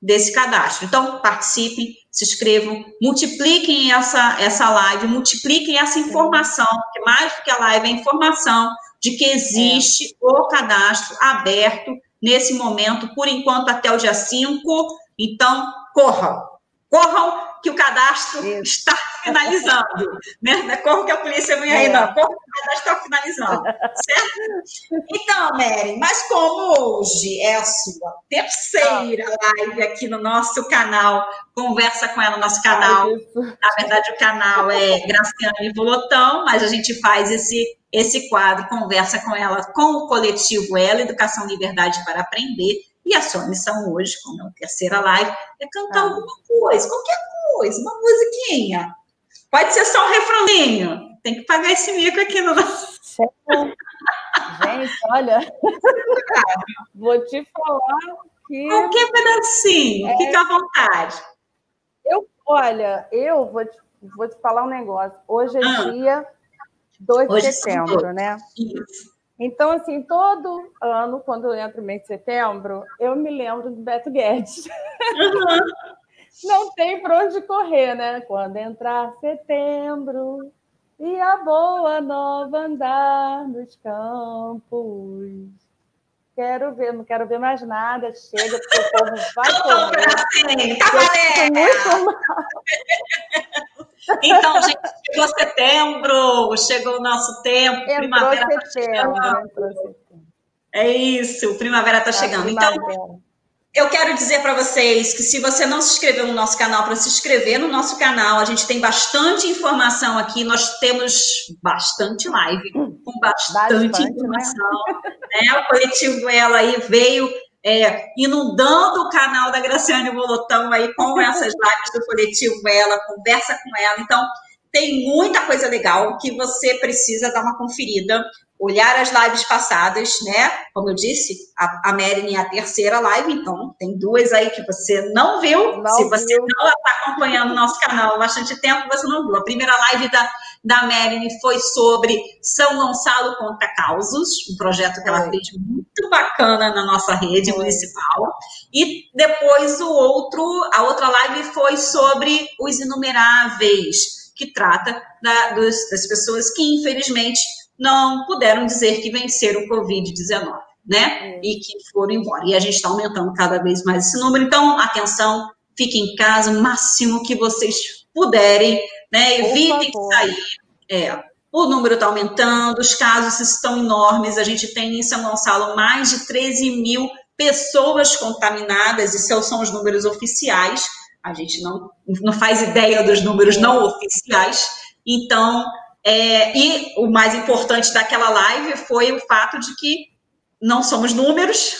desse cadastro. Então, participem, se inscrevam, multipliquem essa, essa live, multipliquem essa informação, porque mais do que a live é informação, de que existe é. o cadastro aberto nesse momento, por enquanto até o dia 5. Então, corram, corram que o cadastro Isso. está finalizando. Né? Corram que a polícia vem aí, é. não. Corram que o cadastro está finalizando. certo? Então, Mary, mas como hoje é a sua terceira live aqui no nosso canal, conversa com ela no nosso canal. Na verdade, o canal é Graciane Volotão, mas a gente faz esse esse quadro conversa com ela, com o coletivo Ela, Educação Liberdade para Aprender. E a sua missão hoje, como é a terceira live, é cantar ah. alguma coisa, qualquer coisa, uma musiquinha. Pode ser só um refrãozinho. Tem que pagar esse mico aqui no nosso. Gente, olha, vou te falar que. Qualquer pedacinho, é... fica à vontade. Eu, olha, eu vou te, vou te falar um negócio. Hoje é ah. dia 2 de setembro, né? Isso. Então, assim, todo ano, quando entra o mês de setembro, eu me lembro do Beto Guedes. Uhum. Não tem para onde correr, né? Quando entrar setembro e a boa nova andar nos campos. Quero ver, não quero ver mais nada. Chega, porque o povo vai correr. Tá valendo! Muito mal. Então, gente, chegou setembro, chegou o nosso tempo, entrou primavera está chegando. É isso, primavera está chegando. Então, eu quero dizer para vocês que se você não se inscreveu no nosso canal, para se inscrever no nosso canal, a gente tem bastante informação aqui, nós temos bastante live, com bastante, bastante né? informação. Né? O coletivo Ela aí veio é, inundando o canal da Graciane Volotão aí com essas lives do coletivo Ela, conversa com ela. Então, tem muita coisa legal que você precisa dar uma conferida, olhar as lives passadas, né? Como eu disse, a, a é a terceira live, então tem duas aí que você não viu. Não Se você viu. não está acompanhando o nosso canal há bastante tempo, você não viu. A primeira live da da Marilyn foi sobre São Gonçalo contra Causos, um projeto que ela fez muito bacana na nossa rede municipal. E depois o outro, a outra live foi sobre os inumeráveis, que trata da, dos, das pessoas que infelizmente não puderam dizer que venceram o Covid-19, né? E que foram embora. E a gente está aumentando cada vez mais esse número. Então, atenção, fiquem em casa o máximo que vocês puderem né? Evitem sair. É, o número está aumentando, os casos estão enormes. A gente tem em São Gonçalo mais de 13 mil pessoas contaminadas, e são os números oficiais. A gente não, não faz ideia dos números não oficiais. Então, é, e o mais importante daquela live foi o fato de que não somos números,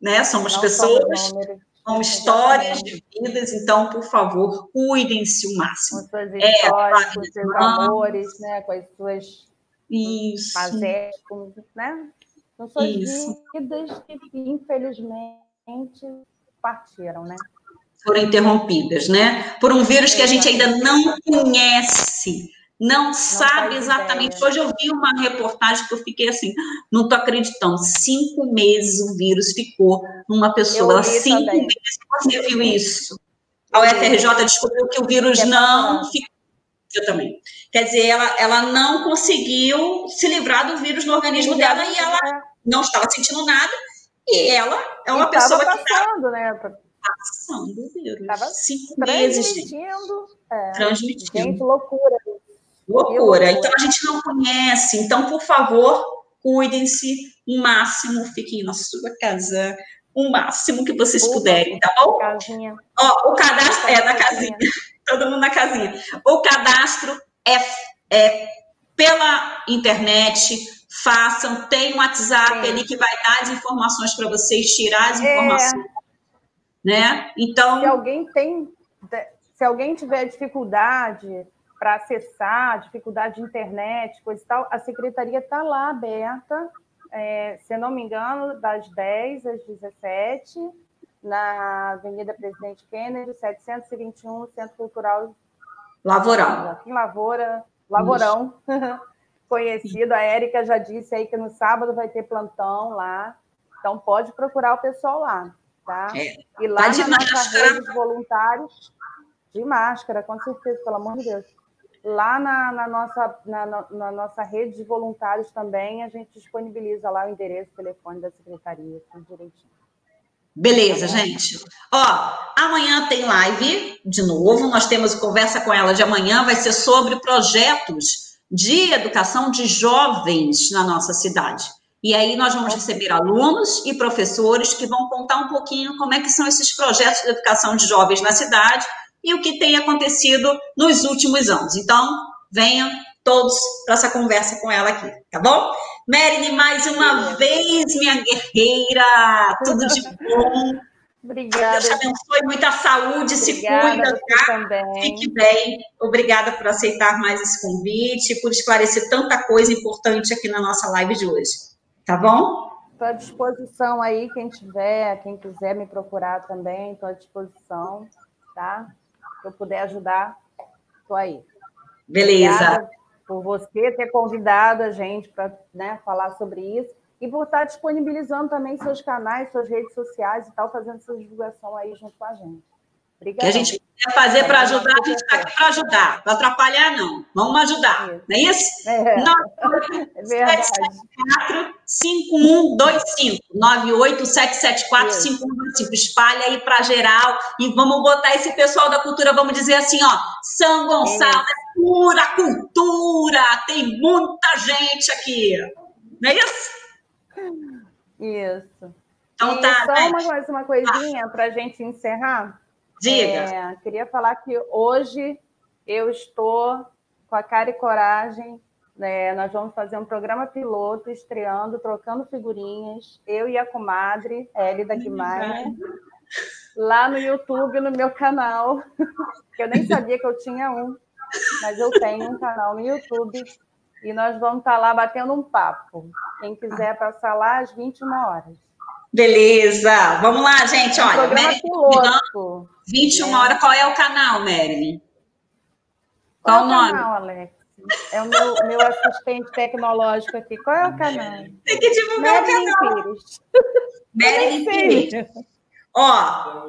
né? Somos não pessoas. Somos são histórias de vidas, então, por favor, cuidem-se o máximo. Com suas é, histórias, é, com seus amores, né? com as suas Isso. fazeres, né? Com suas Isso. vidas que, infelizmente, partiram, né? Foram interrompidas, né? Por um vírus que a gente ainda não conhece não, não sabe exatamente. Ideia. Hoje eu vi uma reportagem que eu fiquei assim, não estou acreditando. Cinco meses o vírus ficou numa pessoa. Cinco também. meses você viu isso. A UFRJ descobriu que o vírus não ficou. Eu também. Quer dizer, ela, ela não conseguiu se livrar do vírus no organismo dela e ela não estava sentindo nada. E ela é uma pessoa passando, que estava né? passando o vírus. Estava Cinco meses. Transmitindo. É, transmitindo. Gente, loucura. Loucura. Então a gente não conhece. Então, por favor, cuidem-se o máximo, fiquem na sua casa, o máximo que vocês puderem, tá bom? Casinha. Ó, o cadastro é na casinha. Todo mundo na casinha. O cadastro é, é pela internet. Façam, tem um WhatsApp Sim. ali que vai dar as informações para vocês, tirar as é. informações. É. Né? Então. Se alguém tem. Se alguém tiver dificuldade para acessar, dificuldade de internet, coisa e tal, a secretaria está lá aberta é, se não me engano, das 10 às 17, na Avenida Presidente Kennedy, 721, Centro Cultural Lavorão. Aqui em Lavoura, Lavorão, conhecido. A Érica já disse aí que no sábado vai ter plantão lá. Então pode procurar o pessoal lá, tá? É. E lá tá na nossa rede de voluntários, de máscara, com certeza, pelo amor de Deus. Lá na, na nossa, na, na, nossa rede de voluntários também, a gente disponibiliza lá o endereço, o telefone da secretaria, tudo direitinho. Beleza, gente. Ó, amanhã tem live de novo. Nós temos conversa com ela de amanhã, vai ser sobre projetos de educação de jovens na nossa cidade. E aí nós vamos receber alunos e professores que vão contar um pouquinho como é que são esses projetos de educação de jovens na cidade e o que tem acontecido nos últimos anos. Então, venham todos para essa conversa com ela aqui, tá bom? Marilyn, mais uma vez, minha guerreira, tudo de bom. Obrigada. Deus te abençoe, muita saúde, Obrigada, se cuida, tá? Também. Fique bem. Obrigada por aceitar mais esse convite, por esclarecer tanta coisa importante aqui na nossa live de hoje. Tá bom? Estou à disposição aí, quem tiver, quem quiser me procurar também, estou à disposição, tá? Eu puder ajudar, estou aí. Beleza. Obrigada por você ter convidado a gente para né, falar sobre isso e por estar disponibilizando também seus canais, suas redes sociais e tal, fazendo essa divulgação aí junto com a gente. Obrigada. Que a gente quer fazer para ajudar, a gente está aqui para ajudar, para atrapalhar, não. Vamos ajudar, isso. não é isso? É, é verdade. 5125 987745125. Espalha aí para geral e vamos botar esse pessoal da cultura, vamos dizer assim, ó, São Gonçalo é pura cultura, tem muita gente aqui. Não é isso? Isso. Então e tá. Só né? uma, uma coisinha ah. para a gente encerrar. Diga. É, queria falar que hoje eu estou com a cara e coragem. Né? Nós vamos fazer um programa piloto, estreando, trocando figurinhas, eu e a comadre, Elida Guimarães, lá no YouTube, no meu canal. Eu nem sabia que eu tinha um, mas eu tenho um canal no YouTube. E nós vamos estar lá batendo um papo. Quem quiser passar lá às 21 horas. Beleza. Vamos lá, gente. Olha, piloto. 21 é. horas. Qual é o canal, Marilyn? Qual, Qual o nome? Canal, Alex? É o meu, meu assistente tecnológico aqui. Qual é o canal? Tem que divulgar Marilyn o canal. Pires. Marilyn Pires. Ó.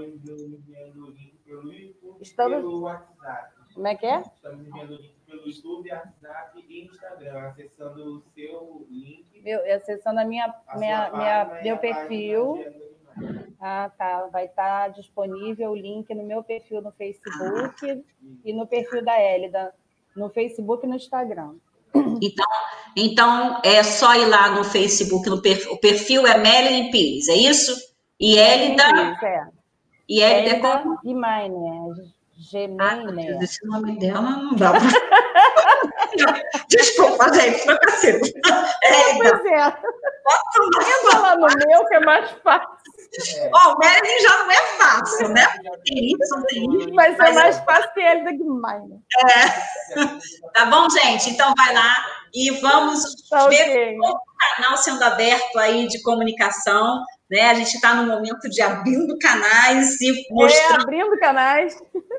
Estamos... Como é que é? Estamos enviando o link pelo YouTube, WhatsApp e Instagram, acessando o seu link. Meu, acessando a minha, a minha, minha meu perfil. Ah, tá. Vai estar tá disponível o link no meu perfil no Facebook e no perfil da Elida, no Facebook e no Instagram. Então, então é só ir lá no Facebook, no perfil, o perfil é Melanie Pires, é isso? E Elida. É. E Elida, é como? Mine, Gemini. Ah, esse nome dela não dá pra... Desculpa, gente, fracassei. É, pois é. Entra lá no meu, que é mais fácil. Ó, oh, o Marilyn já não é fácil, né? Tem Y, tem Mas é mais fácil que ele da Guimarães. É. Tá bom, gente? Então vai lá e vamos tá ver okay. o canal sendo aberto aí de comunicação né? A gente está no momento de abrindo canais e é, mostrando. É, abrindo canais.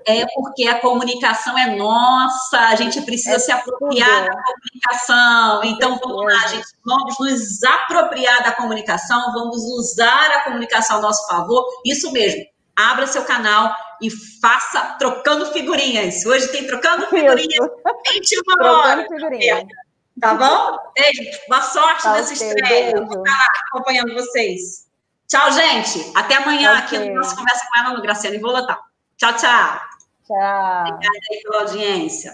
É porque a comunicação é nossa, a gente precisa é se apropriar tudo. da comunicação. Então, vamos lá, gente, vamos nos apropriar da comunicação, vamos usar a comunicação a nosso favor. Isso mesmo, abra seu canal e faça trocando figurinhas. Hoje tem trocando figurinhas, 21 horas. Figurinhas. Tá bom? Beijo, boa sorte tá nessa okay, estreia. Beijo. Vou estar lá acompanhando vocês. Tchau, gente. Até amanhã okay. aqui no nosso Conversa com ela no Graciano e Volatão. Tchau, tchau. Tchau. Obrigada pela audiência.